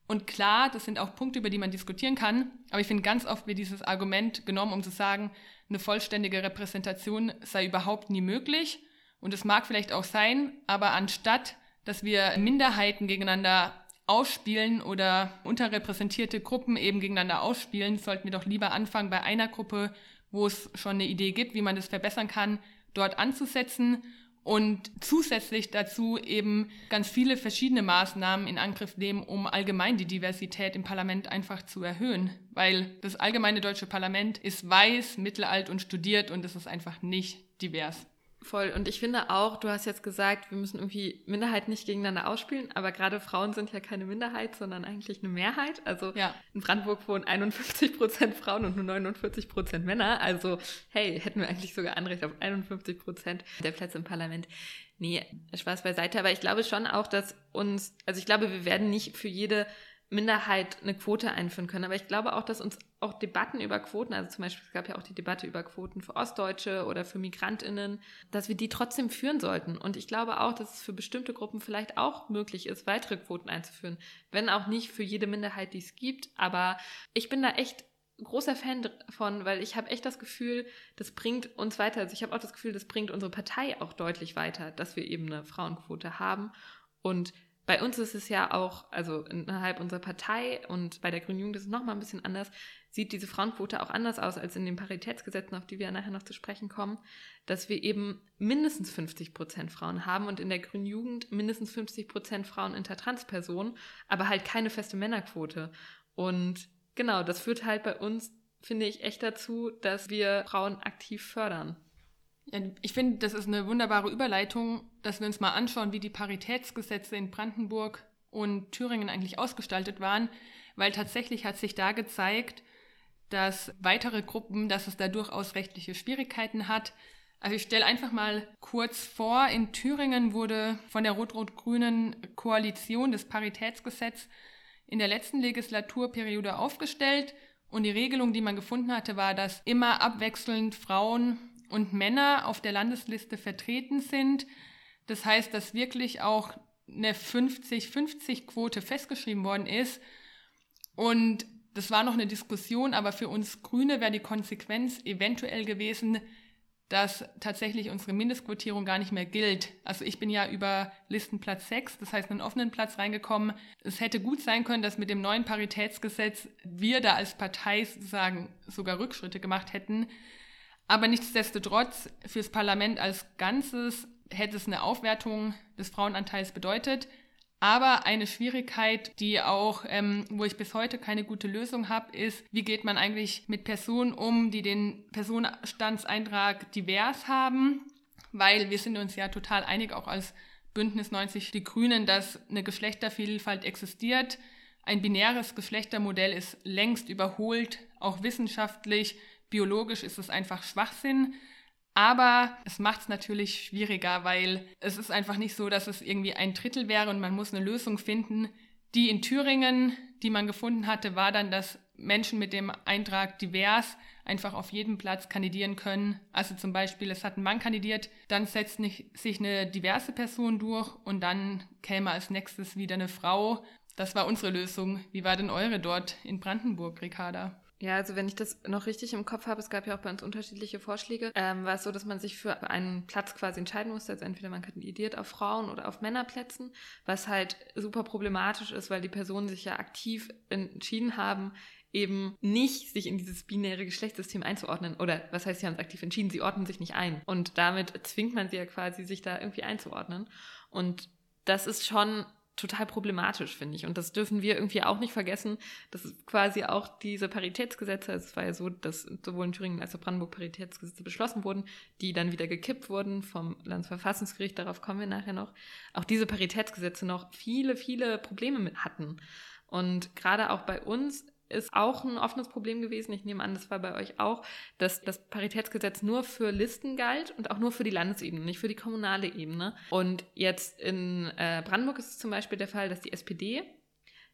Und klar, das sind auch Punkte, über die man diskutieren kann. Aber ich finde, ganz oft wird dieses Argument genommen, um zu sagen, eine vollständige Repräsentation sei überhaupt nie möglich. Und es mag vielleicht auch sein, aber anstatt, dass wir Minderheiten gegeneinander ausspielen oder unterrepräsentierte Gruppen eben gegeneinander ausspielen, sollten wir doch lieber anfangen bei einer Gruppe, wo es schon eine Idee gibt, wie man das verbessern kann, dort anzusetzen und zusätzlich dazu eben ganz viele verschiedene Maßnahmen in Angriff nehmen, um allgemein die Diversität im Parlament einfach zu erhöhen. Weil das allgemeine deutsche Parlament ist weiß, mittelalt und studiert und es ist einfach nicht divers. Voll. Und ich finde auch, du hast jetzt gesagt, wir müssen irgendwie Minderheiten nicht gegeneinander ausspielen, aber gerade Frauen sind ja keine Minderheit, sondern eigentlich eine Mehrheit. Also ja. in Brandenburg wohnen 51 Prozent Frauen und nur 49 Prozent Männer. Also hey, hätten wir eigentlich sogar Anrecht auf 51 Prozent der Plätze im Parlament. Nee, Spaß beiseite. Aber ich glaube schon auch, dass uns, also ich glaube, wir werden nicht für jede Minderheit eine Quote einführen können. Aber ich glaube auch, dass uns auch Debatten über Quoten, also zum Beispiel es gab ja auch die Debatte über Quoten für Ostdeutsche oder für Migrantinnen, dass wir die trotzdem führen sollten. Und ich glaube auch, dass es für bestimmte Gruppen vielleicht auch möglich ist, weitere Quoten einzuführen. Wenn auch nicht für jede Minderheit, die es gibt. Aber ich bin da echt großer Fan davon, weil ich habe echt das Gefühl, das bringt uns weiter. Also ich habe auch das Gefühl, das bringt unsere Partei auch deutlich weiter, dass wir eben eine Frauenquote haben. Und bei uns ist es ja auch, also innerhalb unserer Partei und bei der Grünen Jugend ist es nochmal ein bisschen anders, sieht diese Frauenquote auch anders aus als in den Paritätsgesetzen, auf die wir nachher noch zu sprechen kommen, dass wir eben mindestens 50 Prozent Frauen haben und in der Grünen Jugend mindestens 50 Prozent Frauen Intertranspersonen, aber halt keine feste Männerquote. Und genau, das führt halt bei uns, finde ich, echt dazu, dass wir Frauen aktiv fördern. Ja, ich finde, das ist eine wunderbare Überleitung, dass wir uns mal anschauen, wie die Paritätsgesetze in Brandenburg und Thüringen eigentlich ausgestaltet waren, weil tatsächlich hat sich da gezeigt, dass weitere Gruppen, dass es da durchaus rechtliche Schwierigkeiten hat. Also ich stelle einfach mal kurz vor, in Thüringen wurde von der rot-rot-grünen Koalition das Paritätsgesetz in der letzten Legislaturperiode aufgestellt und die Regelung, die man gefunden hatte, war, dass immer abwechselnd Frauen und Männer auf der Landesliste vertreten sind. Das heißt, dass wirklich auch eine 50-50-Quote festgeschrieben worden ist. Und das war noch eine Diskussion, aber für uns Grüne wäre die Konsequenz eventuell gewesen, dass tatsächlich unsere Mindestquotierung gar nicht mehr gilt. Also ich bin ja über Listenplatz 6, das heißt einen offenen Platz reingekommen. Es hätte gut sein können, dass mit dem neuen Paritätsgesetz wir da als Partei sozusagen sogar Rückschritte gemacht hätten. Aber nichtsdestotrotz, fürs Parlament als Ganzes hätte es eine Aufwertung des Frauenanteils bedeutet. Aber eine Schwierigkeit, die auch, ähm, wo ich bis heute keine gute Lösung habe, ist, wie geht man eigentlich mit Personen um, die den Personenstandseintrag divers haben? Weil wir sind uns ja total einig, auch als Bündnis 90 Die Grünen, dass eine Geschlechtervielfalt existiert. Ein binäres Geschlechtermodell ist längst überholt, auch wissenschaftlich biologisch ist es einfach Schwachsinn. Aber es macht es natürlich schwieriger, weil es ist einfach nicht so, dass es irgendwie ein Drittel wäre und man muss eine Lösung finden. Die in Thüringen, die man gefunden hatte, war dann, dass Menschen mit dem Eintrag divers einfach auf jedem Platz kandidieren können. Also zum Beispiel, es hat ein Mann kandidiert, dann setzt sich eine diverse Person durch und dann käme als nächstes wieder eine Frau. Das war unsere Lösung. Wie war denn eure dort in Brandenburg, Ricarda? Ja, also wenn ich das noch richtig im Kopf habe, es gab ja auch bei uns unterschiedliche Vorschläge, ähm, war es so, dass man sich für einen Platz quasi entscheiden musste. Also entweder man kandidiert auf Frauen oder auf Männerplätzen, was halt super problematisch ist, weil die Personen sich ja aktiv entschieden haben, eben nicht sich in dieses binäre Geschlechtssystem einzuordnen. Oder was heißt, sie haben es aktiv entschieden, sie ordnen sich nicht ein. Und damit zwingt man sie ja quasi, sich da irgendwie einzuordnen. Und das ist schon total problematisch, finde ich. Und das dürfen wir irgendwie auch nicht vergessen, dass quasi auch diese Paritätsgesetze, es war ja so, dass sowohl in Thüringen als auch Brandenburg Paritätsgesetze beschlossen wurden, die dann wieder gekippt wurden vom Landesverfassungsgericht, darauf kommen wir nachher noch, auch diese Paritätsgesetze noch viele, viele Probleme mit hatten. Und gerade auch bei uns ist auch ein offenes Problem gewesen. Ich nehme an, das war bei euch auch, dass das Paritätsgesetz nur für Listen galt und auch nur für die Landesebene, nicht für die kommunale Ebene. Und jetzt in äh, Brandenburg ist es zum Beispiel der Fall, dass die SPD,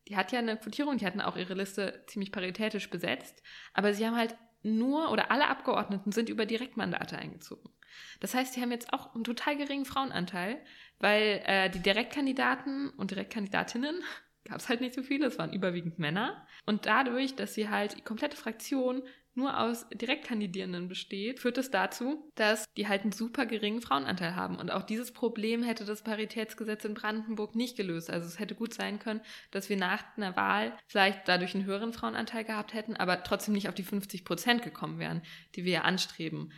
die hat ja eine Quotierung, die hatten auch ihre Liste ziemlich paritätisch besetzt, aber sie haben halt nur oder alle Abgeordneten sind über Direktmandate eingezogen. Das heißt, sie haben jetzt auch einen total geringen Frauenanteil, weil äh, die Direktkandidaten und Direktkandidatinnen gab es halt nicht so viele, es waren überwiegend Männer. Und dadurch, dass sie halt die komplette Fraktion nur aus Direktkandidierenden besteht, führt es dazu, dass die halt einen super geringen Frauenanteil haben. Und auch dieses Problem hätte das Paritätsgesetz in Brandenburg nicht gelöst. Also es hätte gut sein können, dass wir nach einer Wahl vielleicht dadurch einen höheren Frauenanteil gehabt hätten, aber trotzdem nicht auf die 50 Prozent gekommen wären, die wir ja anstreben.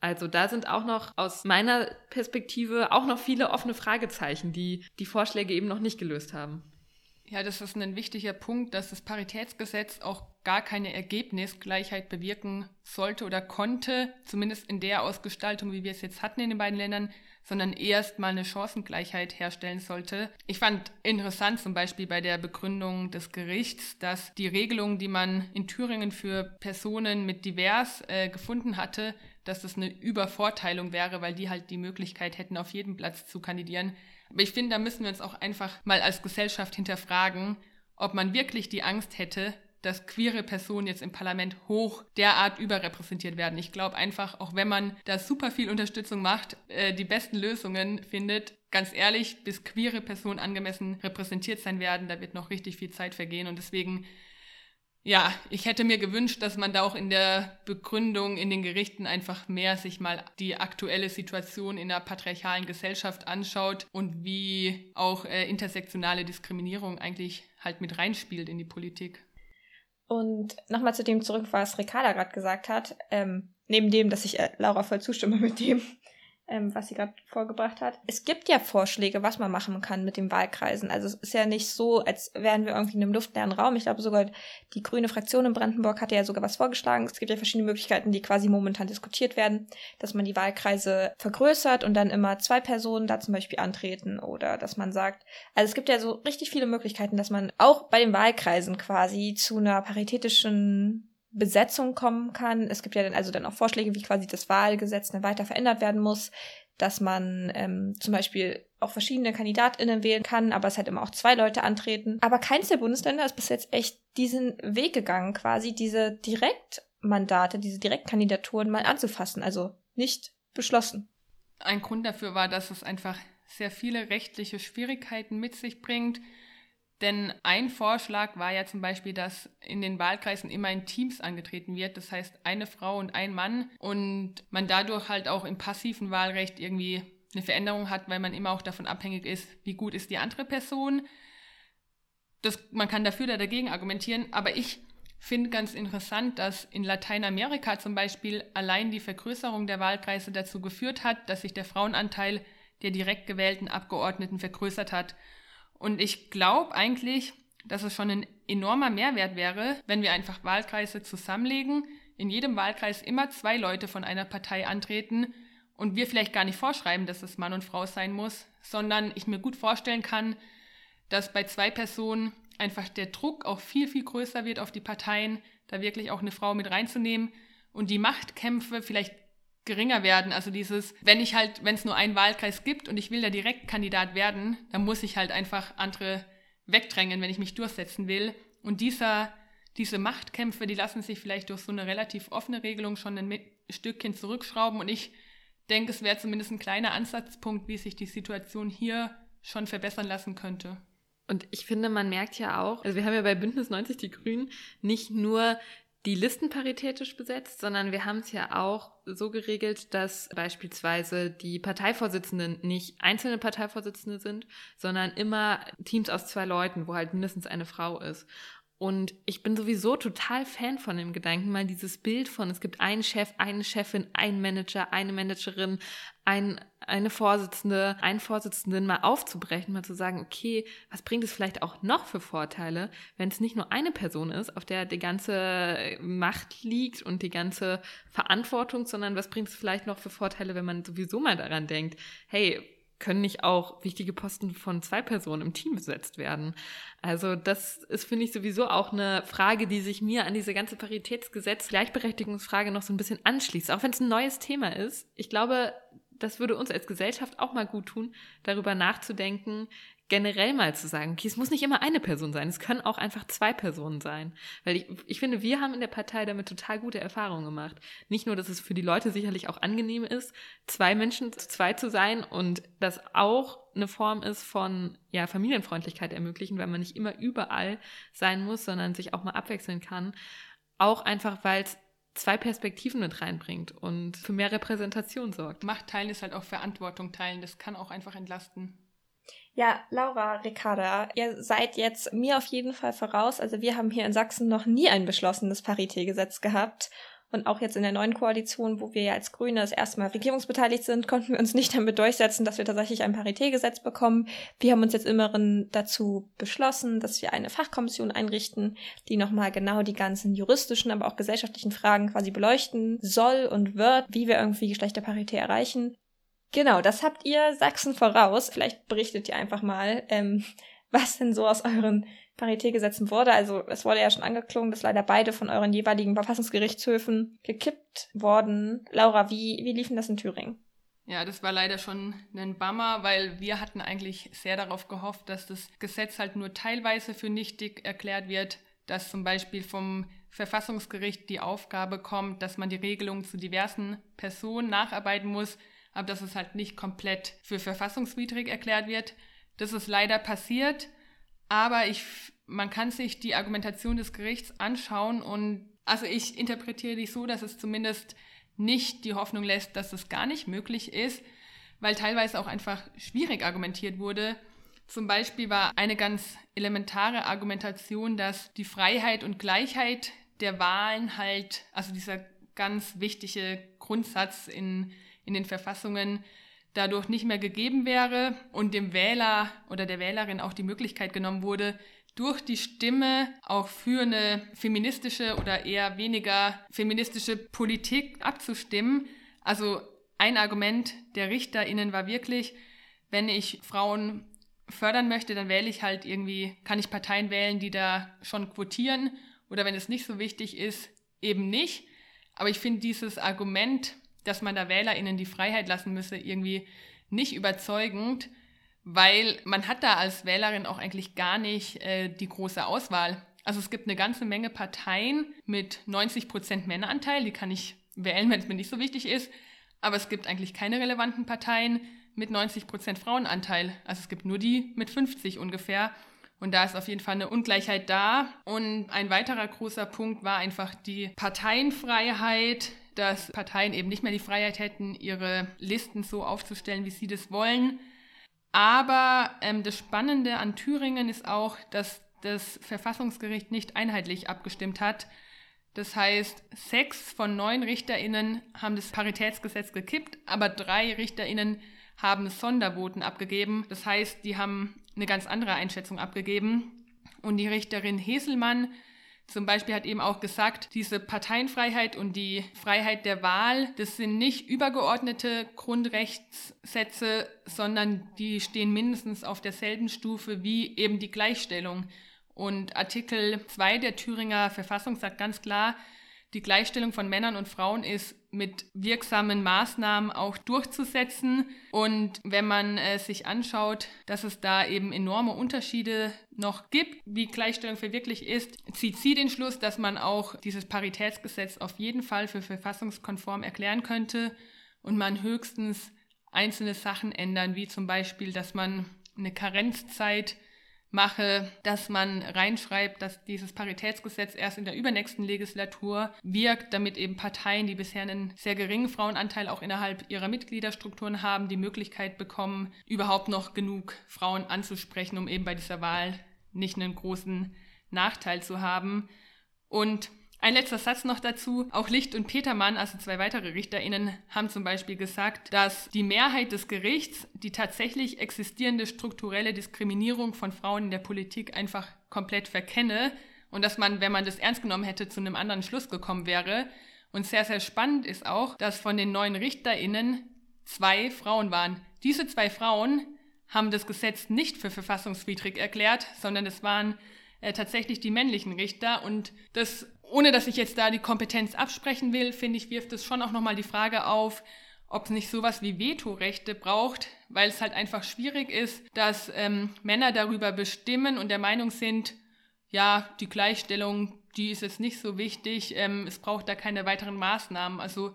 Also da sind auch noch aus meiner Perspektive auch noch viele offene Fragezeichen, die die Vorschläge eben noch nicht gelöst haben. Ja, das ist ein wichtiger Punkt, dass das Paritätsgesetz auch gar keine Ergebnisgleichheit bewirken sollte oder konnte, zumindest in der Ausgestaltung, wie wir es jetzt hatten in den beiden Ländern, sondern erst mal eine Chancengleichheit herstellen sollte. Ich fand interessant zum Beispiel bei der Begründung des Gerichts, dass die Regelung, die man in Thüringen für Personen mit divers äh, gefunden hatte, dass das eine Übervorteilung wäre, weil die halt die Möglichkeit hätten, auf jedem Platz zu kandidieren. Aber ich finde, da müssen wir uns auch einfach mal als Gesellschaft hinterfragen, ob man wirklich die Angst hätte, dass queere Personen jetzt im Parlament hoch derart überrepräsentiert werden. Ich glaube einfach, auch wenn man da super viel Unterstützung macht, äh, die besten Lösungen findet, ganz ehrlich, bis queere Personen angemessen repräsentiert sein werden, da wird noch richtig viel Zeit vergehen und deswegen ja, ich hätte mir gewünscht, dass man da auch in der Begründung in den Gerichten einfach mehr sich mal die aktuelle Situation in der patriarchalen Gesellschaft anschaut und wie auch äh, intersektionale Diskriminierung eigentlich halt mit reinspielt in die Politik. Und nochmal zu dem zurück, was Ricarda gerade gesagt hat. Ähm, neben dem, dass ich äh, Laura voll zustimme mit dem, ähm, was sie gerade vorgebracht hat. Es gibt ja Vorschläge, was man machen kann mit den Wahlkreisen. Also es ist ja nicht so, als wären wir irgendwie in einem luftleeren Raum. Ich glaube sogar die grüne Fraktion in Brandenburg hatte ja sogar was vorgeschlagen. Es gibt ja verschiedene Möglichkeiten, die quasi momentan diskutiert werden, dass man die Wahlkreise vergrößert und dann immer zwei Personen da zum Beispiel antreten oder dass man sagt, also es gibt ja so richtig viele Möglichkeiten, dass man auch bei den Wahlkreisen quasi zu einer paritätischen Besetzung kommen kann. Es gibt ja dann also dann auch Vorschläge, wie quasi das Wahlgesetz dann weiter verändert werden muss, dass man ähm, zum Beispiel auch verschiedene KandidatInnen wählen kann, aber es halt immer auch zwei Leute antreten. Aber keins der Bundesländer ist bis jetzt echt diesen Weg gegangen, quasi diese Direktmandate, diese Direktkandidaturen mal anzufassen. Also nicht beschlossen. Ein Grund dafür war, dass es einfach sehr viele rechtliche Schwierigkeiten mit sich bringt. Denn ein Vorschlag war ja zum Beispiel, dass in den Wahlkreisen immer in Teams angetreten wird. Das heißt, eine Frau und ein Mann. Und man dadurch halt auch im passiven Wahlrecht irgendwie eine Veränderung hat, weil man immer auch davon abhängig ist, wie gut ist die andere Person. Das, man kann dafür oder dagegen argumentieren. Aber ich finde ganz interessant, dass in Lateinamerika zum Beispiel allein die Vergrößerung der Wahlkreise dazu geführt hat, dass sich der Frauenanteil der direkt gewählten Abgeordneten vergrößert hat. Und ich glaube eigentlich, dass es schon ein enormer Mehrwert wäre, wenn wir einfach Wahlkreise zusammenlegen, in jedem Wahlkreis immer zwei Leute von einer Partei antreten und wir vielleicht gar nicht vorschreiben, dass es Mann und Frau sein muss, sondern ich mir gut vorstellen kann, dass bei zwei Personen einfach der Druck auch viel, viel größer wird auf die Parteien, da wirklich auch eine Frau mit reinzunehmen und die Machtkämpfe vielleicht geringer werden. Also dieses, wenn ich halt, wenn es nur einen Wahlkreis gibt und ich will da direkt Kandidat werden, dann muss ich halt einfach andere wegdrängen, wenn ich mich durchsetzen will. Und dieser, diese Machtkämpfe, die lassen sich vielleicht durch so eine relativ offene Regelung schon ein Stückchen zurückschrauben. Und ich denke, es wäre zumindest ein kleiner Ansatzpunkt, wie sich die Situation hier schon verbessern lassen könnte. Und ich finde, man merkt ja auch, also wir haben ja bei Bündnis 90 Die Grünen nicht nur die Listen paritätisch besetzt, sondern wir haben es ja auch so geregelt, dass beispielsweise die Parteivorsitzenden nicht einzelne Parteivorsitzende sind, sondern immer Teams aus zwei Leuten, wo halt mindestens eine Frau ist. Und ich bin sowieso total Fan von dem Gedanken, mal dieses Bild von, es gibt einen Chef, eine Chefin, einen Manager, eine Managerin, ein, eine Vorsitzende, einen Vorsitzenden mal aufzubrechen, mal zu sagen, okay, was bringt es vielleicht auch noch für Vorteile, wenn es nicht nur eine Person ist, auf der die ganze Macht liegt und die ganze Verantwortung, sondern was bringt es vielleicht noch für Vorteile, wenn man sowieso mal daran denkt, hey, können nicht auch wichtige Posten von zwei Personen im Team besetzt werden? Also das ist, finde ich, sowieso auch eine Frage, die sich mir an diese ganze Paritätsgesetz, Gleichberechtigungsfrage noch so ein bisschen anschließt, auch wenn es ein neues Thema ist. Ich glaube, das würde uns als Gesellschaft auch mal gut tun, darüber nachzudenken, generell mal zu sagen, okay, es muss nicht immer eine Person sein, es können auch einfach zwei Personen sein. Weil ich, ich finde, wir haben in der Partei damit total gute Erfahrungen gemacht. Nicht nur, dass es für die Leute sicherlich auch angenehm ist, zwei Menschen zu zwei zu sein und das auch eine Form ist von ja, Familienfreundlichkeit ermöglichen, weil man nicht immer überall sein muss, sondern sich auch mal abwechseln kann. Auch einfach, weil es zwei Perspektiven mit reinbringt und für mehr Repräsentation sorgt. Macht teilen ist halt auch Verantwortung teilen. Das kann auch einfach entlasten. Ja, Laura, Ricarda, ihr seid jetzt mir auf jeden Fall voraus. Also wir haben hier in Sachsen noch nie ein beschlossenes Paritätgesetz gehabt. Und auch jetzt in der neuen Koalition, wo wir ja als Grüne das erste Mal regierungsbeteiligt sind, konnten wir uns nicht damit durchsetzen, dass wir tatsächlich ein Paritätgesetz bekommen. Wir haben uns jetzt immerhin dazu beschlossen, dass wir eine Fachkommission einrichten, die nochmal genau die ganzen juristischen, aber auch gesellschaftlichen Fragen quasi beleuchten soll und wird, wie wir irgendwie Geschlechterparität erreichen. Genau, das habt ihr Sachsen voraus. Vielleicht berichtet ihr einfach mal, ähm, was denn so aus euren Paritätgesetzen wurde. Also es wurde ja schon angeklungen, dass leider beide von euren jeweiligen Verfassungsgerichtshöfen gekippt worden. Laura, wie, wie liefen das in Thüringen? Ja, das war leider schon ein Bummer, weil wir hatten eigentlich sehr darauf gehofft, dass das Gesetz halt nur teilweise für nichtig erklärt wird, dass zum Beispiel vom Verfassungsgericht die Aufgabe kommt, dass man die Regelung zu diversen Personen nacharbeiten muss, aber dass es halt nicht komplett für verfassungswidrig erklärt wird. Das ist leider passiert, aber ich, man kann sich die Argumentation des Gerichts anschauen und also ich interpretiere die so, dass es zumindest nicht die Hoffnung lässt, dass es gar nicht möglich ist, weil teilweise auch einfach schwierig argumentiert wurde. Zum Beispiel war eine ganz elementare Argumentation, dass die Freiheit und Gleichheit der Wahlen halt, also dieser ganz wichtige Grundsatz in in den Verfassungen dadurch nicht mehr gegeben wäre und dem Wähler oder der Wählerin auch die Möglichkeit genommen wurde, durch die Stimme auch für eine feministische oder eher weniger feministische Politik abzustimmen. Also ein Argument der Richterinnen war wirklich, wenn ich Frauen fördern möchte, dann wähle ich halt irgendwie, kann ich Parteien wählen, die da schon quotieren oder wenn es nicht so wichtig ist, eben nicht. Aber ich finde dieses Argument dass man da WählerInnen die Freiheit lassen müsse, irgendwie nicht überzeugend, weil man hat da als Wählerin auch eigentlich gar nicht äh, die große Auswahl. Also es gibt eine ganze Menge Parteien mit 90 Prozent Männeranteil, die kann ich wählen, wenn es mir nicht so wichtig ist, aber es gibt eigentlich keine relevanten Parteien mit 90 Prozent Frauenanteil. Also es gibt nur die mit 50 ungefähr. Und da ist auf jeden Fall eine Ungleichheit da. Und ein weiterer großer Punkt war einfach die Parteienfreiheit, dass Parteien eben nicht mehr die Freiheit hätten, ihre Listen so aufzustellen, wie sie das wollen. Aber ähm, das Spannende an Thüringen ist auch, dass das Verfassungsgericht nicht einheitlich abgestimmt hat. Das heißt, sechs von neun Richterinnen haben das Paritätsgesetz gekippt, aber drei Richterinnen haben Sondervoten abgegeben. Das heißt, die haben eine ganz andere Einschätzung abgegeben. Und die Richterin Heselmann zum Beispiel hat eben auch gesagt, diese Parteienfreiheit und die Freiheit der Wahl, das sind nicht übergeordnete Grundrechtssätze, sondern die stehen mindestens auf derselben Stufe wie eben die Gleichstellung. Und Artikel 2 der Thüringer Verfassung sagt ganz klar, die Gleichstellung von Männern und Frauen ist mit wirksamen Maßnahmen auch durchzusetzen. Und wenn man äh, sich anschaut, dass es da eben enorme Unterschiede noch gibt, wie Gleichstellung verwirklicht ist, zieht sie den Schluss, dass man auch dieses Paritätsgesetz auf jeden Fall für verfassungskonform erklären könnte und man höchstens einzelne Sachen ändern, wie zum Beispiel, dass man eine Karenzzeit mache, dass man reinschreibt, dass dieses Paritätsgesetz erst in der übernächsten Legislatur wirkt, damit eben Parteien, die bisher einen sehr geringen Frauenanteil auch innerhalb ihrer Mitgliederstrukturen haben, die Möglichkeit bekommen, überhaupt noch genug Frauen anzusprechen, um eben bei dieser Wahl nicht einen großen Nachteil zu haben. Und ein letzter Satz noch dazu. Auch Licht und Petermann, also zwei weitere RichterInnen, haben zum Beispiel gesagt, dass die Mehrheit des Gerichts die tatsächlich existierende strukturelle Diskriminierung von Frauen in der Politik einfach komplett verkenne und dass man, wenn man das ernst genommen hätte, zu einem anderen Schluss gekommen wäre. Und sehr, sehr spannend ist auch, dass von den neuen RichterInnen zwei Frauen waren. Diese zwei Frauen haben das Gesetz nicht für verfassungswidrig erklärt, sondern es waren äh, tatsächlich die männlichen Richter. Und das ohne dass ich jetzt da die Kompetenz absprechen will, finde ich, wirft es schon auch nochmal die Frage auf, ob es nicht sowas wie Vetorechte braucht, weil es halt einfach schwierig ist, dass ähm, Männer darüber bestimmen und der Meinung sind, ja, die Gleichstellung, die ist jetzt nicht so wichtig, ähm, es braucht da keine weiteren Maßnahmen. Also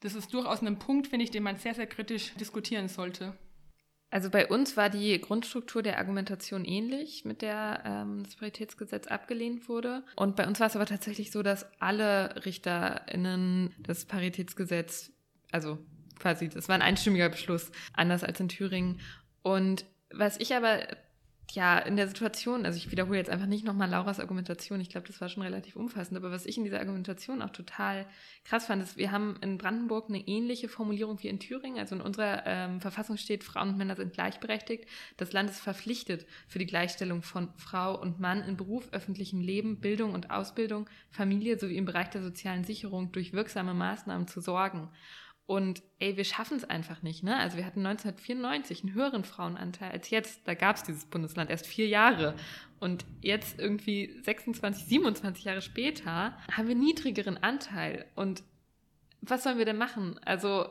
das ist durchaus ein Punkt, finde ich, den man sehr, sehr kritisch diskutieren sollte. Also bei uns war die Grundstruktur der Argumentation ähnlich, mit der ähm, das Paritätsgesetz abgelehnt wurde. Und bei uns war es aber tatsächlich so, dass alle RichterInnen das Paritätsgesetz, also quasi, das war ein einstimmiger Beschluss, anders als in Thüringen. Und was ich aber ja, in der Situation, also ich wiederhole jetzt einfach nicht nochmal Lauras Argumentation, ich glaube, das war schon relativ umfassend, aber was ich in dieser Argumentation auch total krass fand, ist, wir haben in Brandenburg eine ähnliche Formulierung wie in Thüringen. Also in unserer ähm, Verfassung steht, Frauen und Männer sind gleichberechtigt. Das Land ist verpflichtet für die Gleichstellung von Frau und Mann in Beruf, öffentlichem Leben, Bildung und Ausbildung, Familie sowie im Bereich der sozialen Sicherung durch wirksame Maßnahmen zu sorgen. Und ey, wir schaffen es einfach nicht. Ne? Also wir hatten 1994 einen höheren Frauenanteil als jetzt. Da gab es dieses Bundesland erst vier Jahre. Und jetzt irgendwie 26, 27 Jahre später haben wir niedrigeren Anteil. Und was sollen wir denn machen? Also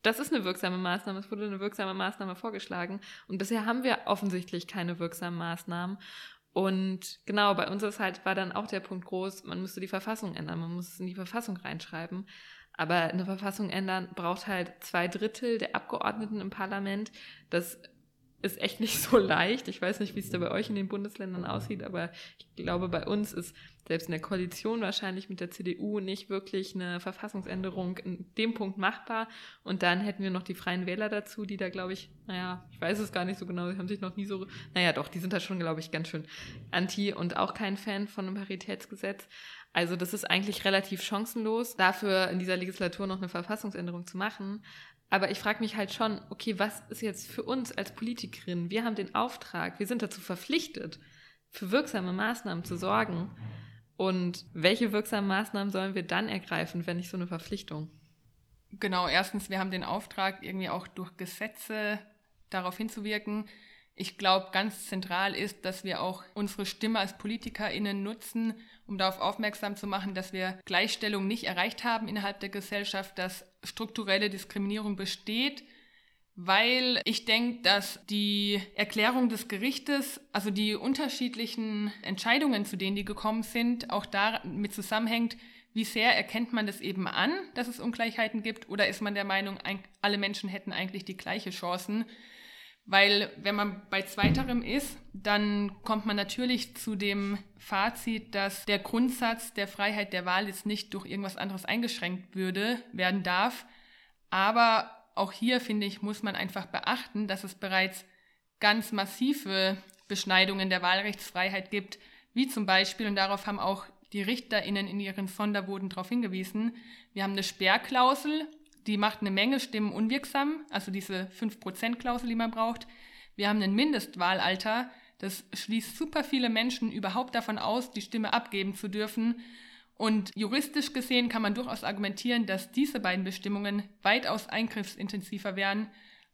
das ist eine wirksame Maßnahme. Es wurde eine wirksame Maßnahme vorgeschlagen. Und bisher haben wir offensichtlich keine wirksamen Maßnahmen. Und genau, bei uns ist halt, war dann auch der Punkt groß, man müsste die Verfassung ändern, man muss es in die Verfassung reinschreiben. Aber eine Verfassung ändern braucht halt zwei Drittel der Abgeordneten im Parlament. Das ist echt nicht so leicht. Ich weiß nicht, wie es da bei euch in den Bundesländern aussieht, aber ich glaube, bei uns ist selbst in der Koalition wahrscheinlich mit der CDU nicht wirklich eine Verfassungsänderung in dem Punkt machbar. Und dann hätten wir noch die Freien Wähler dazu, die da, glaube ich, naja, ich weiß es gar nicht so genau, die haben sich noch nie so, naja, doch, die sind da schon, glaube ich, ganz schön anti und auch kein Fan von einem Paritätsgesetz. Also das ist eigentlich relativ chancenlos, dafür in dieser Legislatur noch eine Verfassungsänderung zu machen. Aber ich frage mich halt schon, okay, was ist jetzt für uns als Politikerin? Wir haben den Auftrag, wir sind dazu verpflichtet, für wirksame Maßnahmen zu sorgen. Und welche wirksamen Maßnahmen sollen wir dann ergreifen, wenn nicht so eine Verpflichtung? Genau, erstens, wir haben den Auftrag, irgendwie auch durch Gesetze darauf hinzuwirken, ich glaube, ganz zentral ist, dass wir auch unsere Stimme als PolitikerInnen nutzen, um darauf aufmerksam zu machen, dass wir Gleichstellung nicht erreicht haben innerhalb der Gesellschaft, dass strukturelle Diskriminierung besteht, weil ich denke, dass die Erklärung des Gerichtes, also die unterschiedlichen Entscheidungen, zu denen die gekommen sind, auch damit zusammenhängt, wie sehr erkennt man das eben an, dass es Ungleichheiten gibt, oder ist man der Meinung, alle Menschen hätten eigentlich die gleiche Chancen? Weil wenn man bei zweiterem ist, dann kommt man natürlich zu dem Fazit, dass der Grundsatz der Freiheit der Wahl jetzt nicht durch irgendwas anderes eingeschränkt würde, werden darf. Aber auch hier, finde ich, muss man einfach beachten, dass es bereits ganz massive Beschneidungen der Wahlrechtsfreiheit gibt, wie zum Beispiel, und darauf haben auch die RichterInnen in ihren Sonderboten darauf hingewiesen, wir haben eine Sperrklausel, die macht eine Menge Stimmen unwirksam, also diese 5%-Klausel, die man braucht. Wir haben ein Mindestwahlalter, das schließt super viele Menschen überhaupt davon aus, die Stimme abgeben zu dürfen. Und juristisch gesehen kann man durchaus argumentieren, dass diese beiden Bestimmungen weitaus eingriffsintensiver wären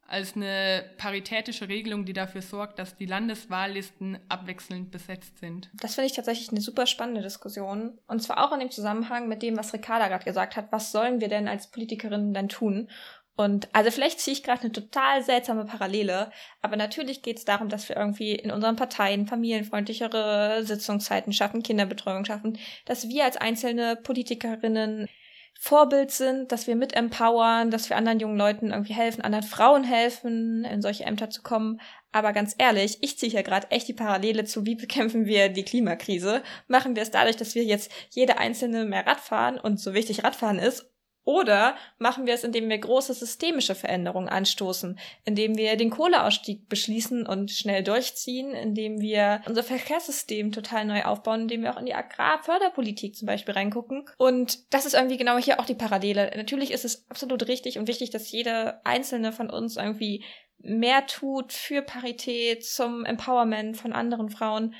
als eine paritätische Regelung, die dafür sorgt, dass die Landeswahllisten abwechselnd besetzt sind. Das finde ich tatsächlich eine super spannende Diskussion. Und zwar auch in dem Zusammenhang mit dem, was Ricarda gerade gesagt hat. Was sollen wir denn als Politikerinnen dann tun? Und also vielleicht ziehe ich gerade eine total seltsame Parallele, aber natürlich geht es darum, dass wir irgendwie in unseren Parteien familienfreundlichere Sitzungszeiten schaffen, Kinderbetreuung schaffen, dass wir als einzelne Politikerinnen Vorbild sind, dass wir mit empowern, dass wir anderen jungen Leuten irgendwie helfen, anderen Frauen helfen, in solche Ämter zu kommen. Aber ganz ehrlich, ich ziehe hier gerade echt die Parallele zu, wie bekämpfen wir die Klimakrise. Machen wir es dadurch, dass wir jetzt jede einzelne mehr Radfahren und so wichtig Radfahren ist oder machen wir es, indem wir große systemische Veränderungen anstoßen, indem wir den Kohleausstieg beschließen und schnell durchziehen, indem wir unser Verkehrssystem total neu aufbauen, indem wir auch in die Agrarförderpolitik zum Beispiel reingucken. Und das ist irgendwie genau hier auch die Parallele. Natürlich ist es absolut richtig und wichtig, dass jede einzelne von uns irgendwie mehr tut für Parität, zum Empowerment von anderen Frauen.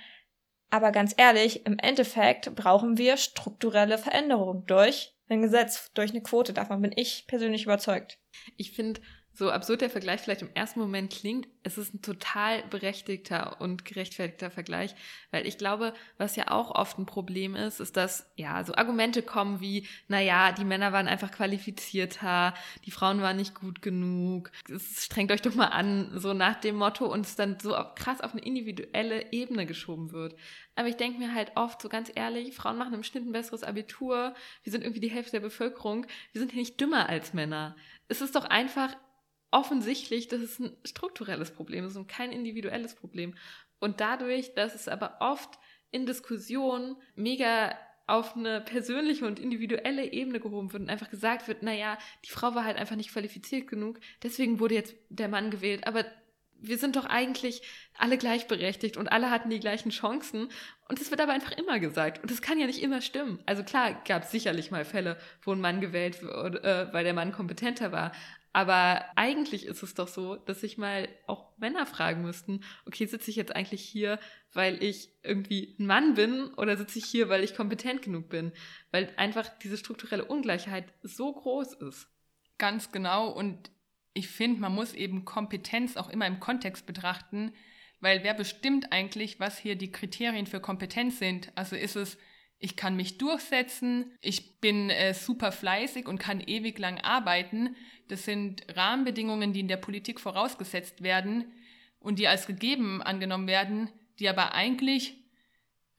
Aber ganz ehrlich, im Endeffekt brauchen wir strukturelle Veränderungen durch ein Gesetz durch eine Quote. Davon bin ich persönlich überzeugt. Ich finde, so absurd der Vergleich vielleicht im ersten Moment klingt, es ist ein total berechtigter und gerechtfertigter Vergleich, weil ich glaube, was ja auch oft ein Problem ist, ist, dass ja so Argumente kommen wie, naja, die Männer waren einfach qualifizierter, die Frauen waren nicht gut genug, es strengt euch doch mal an, so nach dem Motto und es dann so krass auf eine individuelle Ebene geschoben wird. Aber ich denke mir halt oft, so ganz ehrlich, Frauen machen im Schnitt ein besseres Abitur, wir sind irgendwie die Hälfte der Bevölkerung, wir sind hier nicht dümmer als Männer. Es ist doch einfach offensichtlich, dass es ein strukturelles Problem ist und kein individuelles Problem. Und dadurch, dass es aber oft in Diskussionen mega auf eine persönliche und individuelle Ebene gehoben wird und einfach gesagt wird, naja, die Frau war halt einfach nicht qualifiziert genug, deswegen wurde jetzt der Mann gewählt. Aber wir sind doch eigentlich alle gleichberechtigt und alle hatten die gleichen Chancen. Und es wird aber einfach immer gesagt. Und das kann ja nicht immer stimmen. Also klar gab es sicherlich mal Fälle, wo ein Mann gewählt wurde, äh, weil der Mann kompetenter war. Aber eigentlich ist es doch so, dass sich mal auch Männer fragen müssten, okay, sitze ich jetzt eigentlich hier, weil ich irgendwie ein Mann bin oder sitze ich hier, weil ich kompetent genug bin? Weil einfach diese strukturelle Ungleichheit so groß ist. Ganz genau. Und ich finde, man muss eben Kompetenz auch immer im Kontext betrachten, weil wer bestimmt eigentlich, was hier die Kriterien für Kompetenz sind? Also ist es ich kann mich durchsetzen, ich bin äh, super fleißig und kann ewig lang arbeiten. Das sind Rahmenbedingungen, die in der Politik vorausgesetzt werden und die als gegeben angenommen werden, die aber eigentlich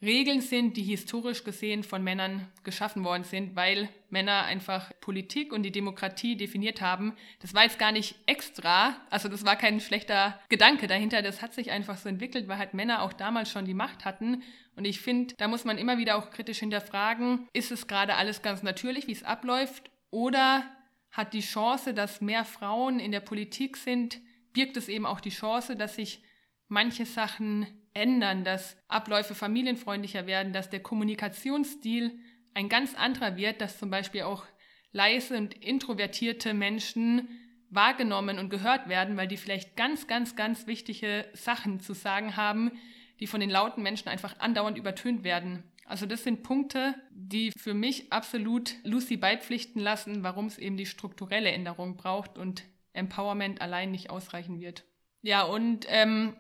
Regeln sind, die historisch gesehen von Männern geschaffen worden sind, weil Männer einfach Politik und die Demokratie definiert haben. Das war jetzt gar nicht extra, also das war kein schlechter Gedanke dahinter, das hat sich einfach so entwickelt, weil halt Männer auch damals schon die Macht hatten. Und ich finde, da muss man immer wieder auch kritisch hinterfragen, ist es gerade alles ganz natürlich, wie es abläuft, oder hat die Chance, dass mehr Frauen in der Politik sind, birgt es eben auch die Chance, dass sich manche Sachen ändern, dass Abläufe familienfreundlicher werden, dass der Kommunikationsstil ein ganz anderer wird, dass zum Beispiel auch leise und introvertierte Menschen wahrgenommen und gehört werden, weil die vielleicht ganz, ganz, ganz wichtige Sachen zu sagen haben, die von den lauten Menschen einfach andauernd übertönt werden. Also das sind Punkte, die für mich absolut Lucy beipflichten lassen, warum es eben die strukturelle Änderung braucht und Empowerment allein nicht ausreichen wird. Ja, und ähm,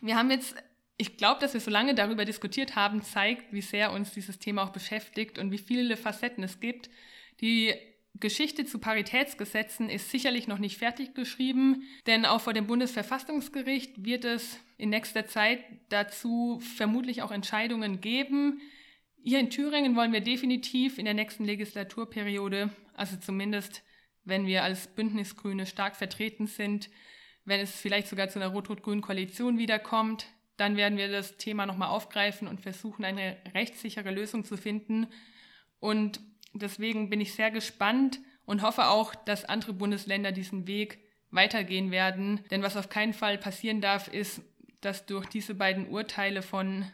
wir haben jetzt ich glaube, dass wir so lange darüber diskutiert haben, zeigt, wie sehr uns dieses Thema auch beschäftigt und wie viele Facetten es gibt. Die Geschichte zu Paritätsgesetzen ist sicherlich noch nicht fertig geschrieben, denn auch vor dem Bundesverfassungsgericht wird es in nächster Zeit dazu vermutlich auch Entscheidungen geben. Hier in Thüringen wollen wir definitiv in der nächsten Legislaturperiode, also zumindest wenn wir als Bündnisgrüne stark vertreten sind, wenn es vielleicht sogar zu einer rot-rot-grünen Koalition wiederkommt, dann werden wir das Thema nochmal aufgreifen und versuchen, eine rechtssichere Lösung zu finden. Und deswegen bin ich sehr gespannt und hoffe auch, dass andere Bundesländer diesen Weg weitergehen werden. Denn was auf keinen Fall passieren darf, ist, dass durch diese beiden Urteile von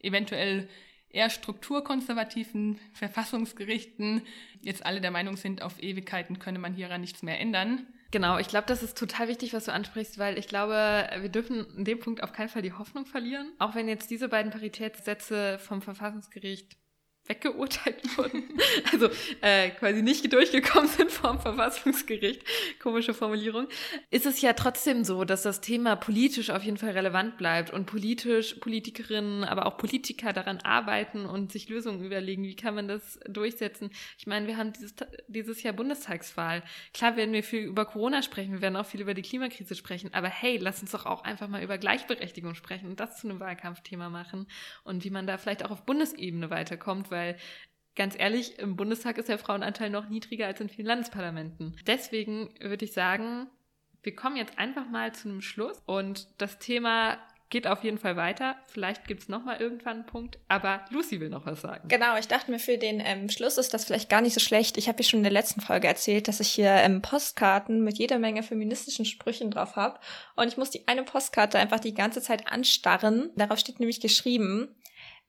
eventuell eher strukturkonservativen Verfassungsgerichten jetzt alle der Meinung sind, auf Ewigkeiten könne man hieran nichts mehr ändern. Genau, ich glaube, das ist total wichtig, was du ansprichst, weil ich glaube, wir dürfen in dem Punkt auf keinen Fall die Hoffnung verlieren. Auch wenn jetzt diese beiden Paritätssätze vom Verfassungsgericht weggeurteilt wurden, also äh, quasi nicht durchgekommen sind vom Verfassungsgericht, komische Formulierung, ist es ja trotzdem so, dass das Thema politisch auf jeden Fall relevant bleibt und politisch Politikerinnen, aber auch Politiker daran arbeiten und sich Lösungen überlegen, wie kann man das durchsetzen. Ich meine, wir haben dieses, dieses Jahr Bundestagswahl. Klar werden wir viel über Corona sprechen, wir werden auch viel über die Klimakrise sprechen, aber hey, lass uns doch auch einfach mal über Gleichberechtigung sprechen und das zu einem Wahlkampfthema machen und wie man da vielleicht auch auf Bundesebene weiterkommt, weil weil ganz ehrlich, im Bundestag ist der Frauenanteil noch niedriger als in vielen Landesparlamenten. Deswegen würde ich sagen, wir kommen jetzt einfach mal zu einem Schluss und das Thema geht auf jeden Fall weiter. Vielleicht gibt es nochmal irgendwann einen Punkt, aber Lucy will noch was sagen. Genau, ich dachte mir, für den ähm, Schluss ist das vielleicht gar nicht so schlecht. Ich habe ja schon in der letzten Folge erzählt, dass ich hier ähm, Postkarten mit jeder Menge feministischen Sprüchen drauf habe. Und ich muss die eine Postkarte einfach die ganze Zeit anstarren. Darauf steht nämlich geschrieben,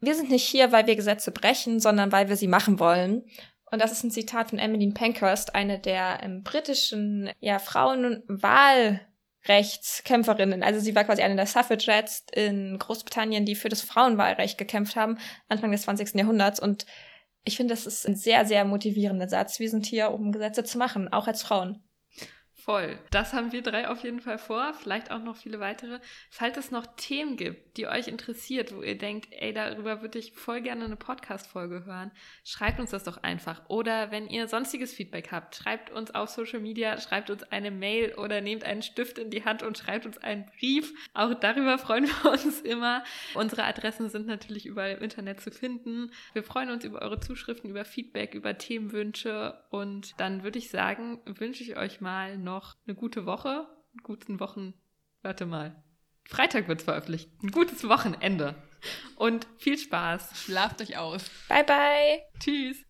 wir sind nicht hier, weil wir Gesetze brechen, sondern weil wir sie machen wollen. Und das ist ein Zitat von Emmeline Pankhurst, eine der ähm, britischen ja, Frauenwahlrechtskämpferinnen. Also sie war quasi eine der Suffragettes in Großbritannien, die für das Frauenwahlrecht gekämpft haben, Anfang des 20. Jahrhunderts. Und ich finde, das ist ein sehr, sehr motivierender Satz. Wir sind hier, um Gesetze zu machen, auch als Frauen. Voll. Das haben wir drei auf jeden Fall vor, vielleicht auch noch viele weitere. Falls es noch Themen gibt, die euch interessiert, wo ihr denkt, ey, darüber würde ich voll gerne eine Podcast-Folge hören, schreibt uns das doch einfach. Oder wenn ihr sonstiges Feedback habt, schreibt uns auf Social Media, schreibt uns eine Mail oder nehmt einen Stift in die Hand und schreibt uns einen Brief. Auch darüber freuen wir uns immer. Unsere Adressen sind natürlich überall im Internet zu finden. Wir freuen uns über eure Zuschriften, über Feedback, über Themenwünsche und dann würde ich sagen, wünsche ich euch mal noch noch eine gute Woche, einen guten Wochen, warte mal. Freitag wird es veröffentlicht. Ein gutes Wochenende. Und viel Spaß. Schlaft euch aus. Bye, bye. Tschüss.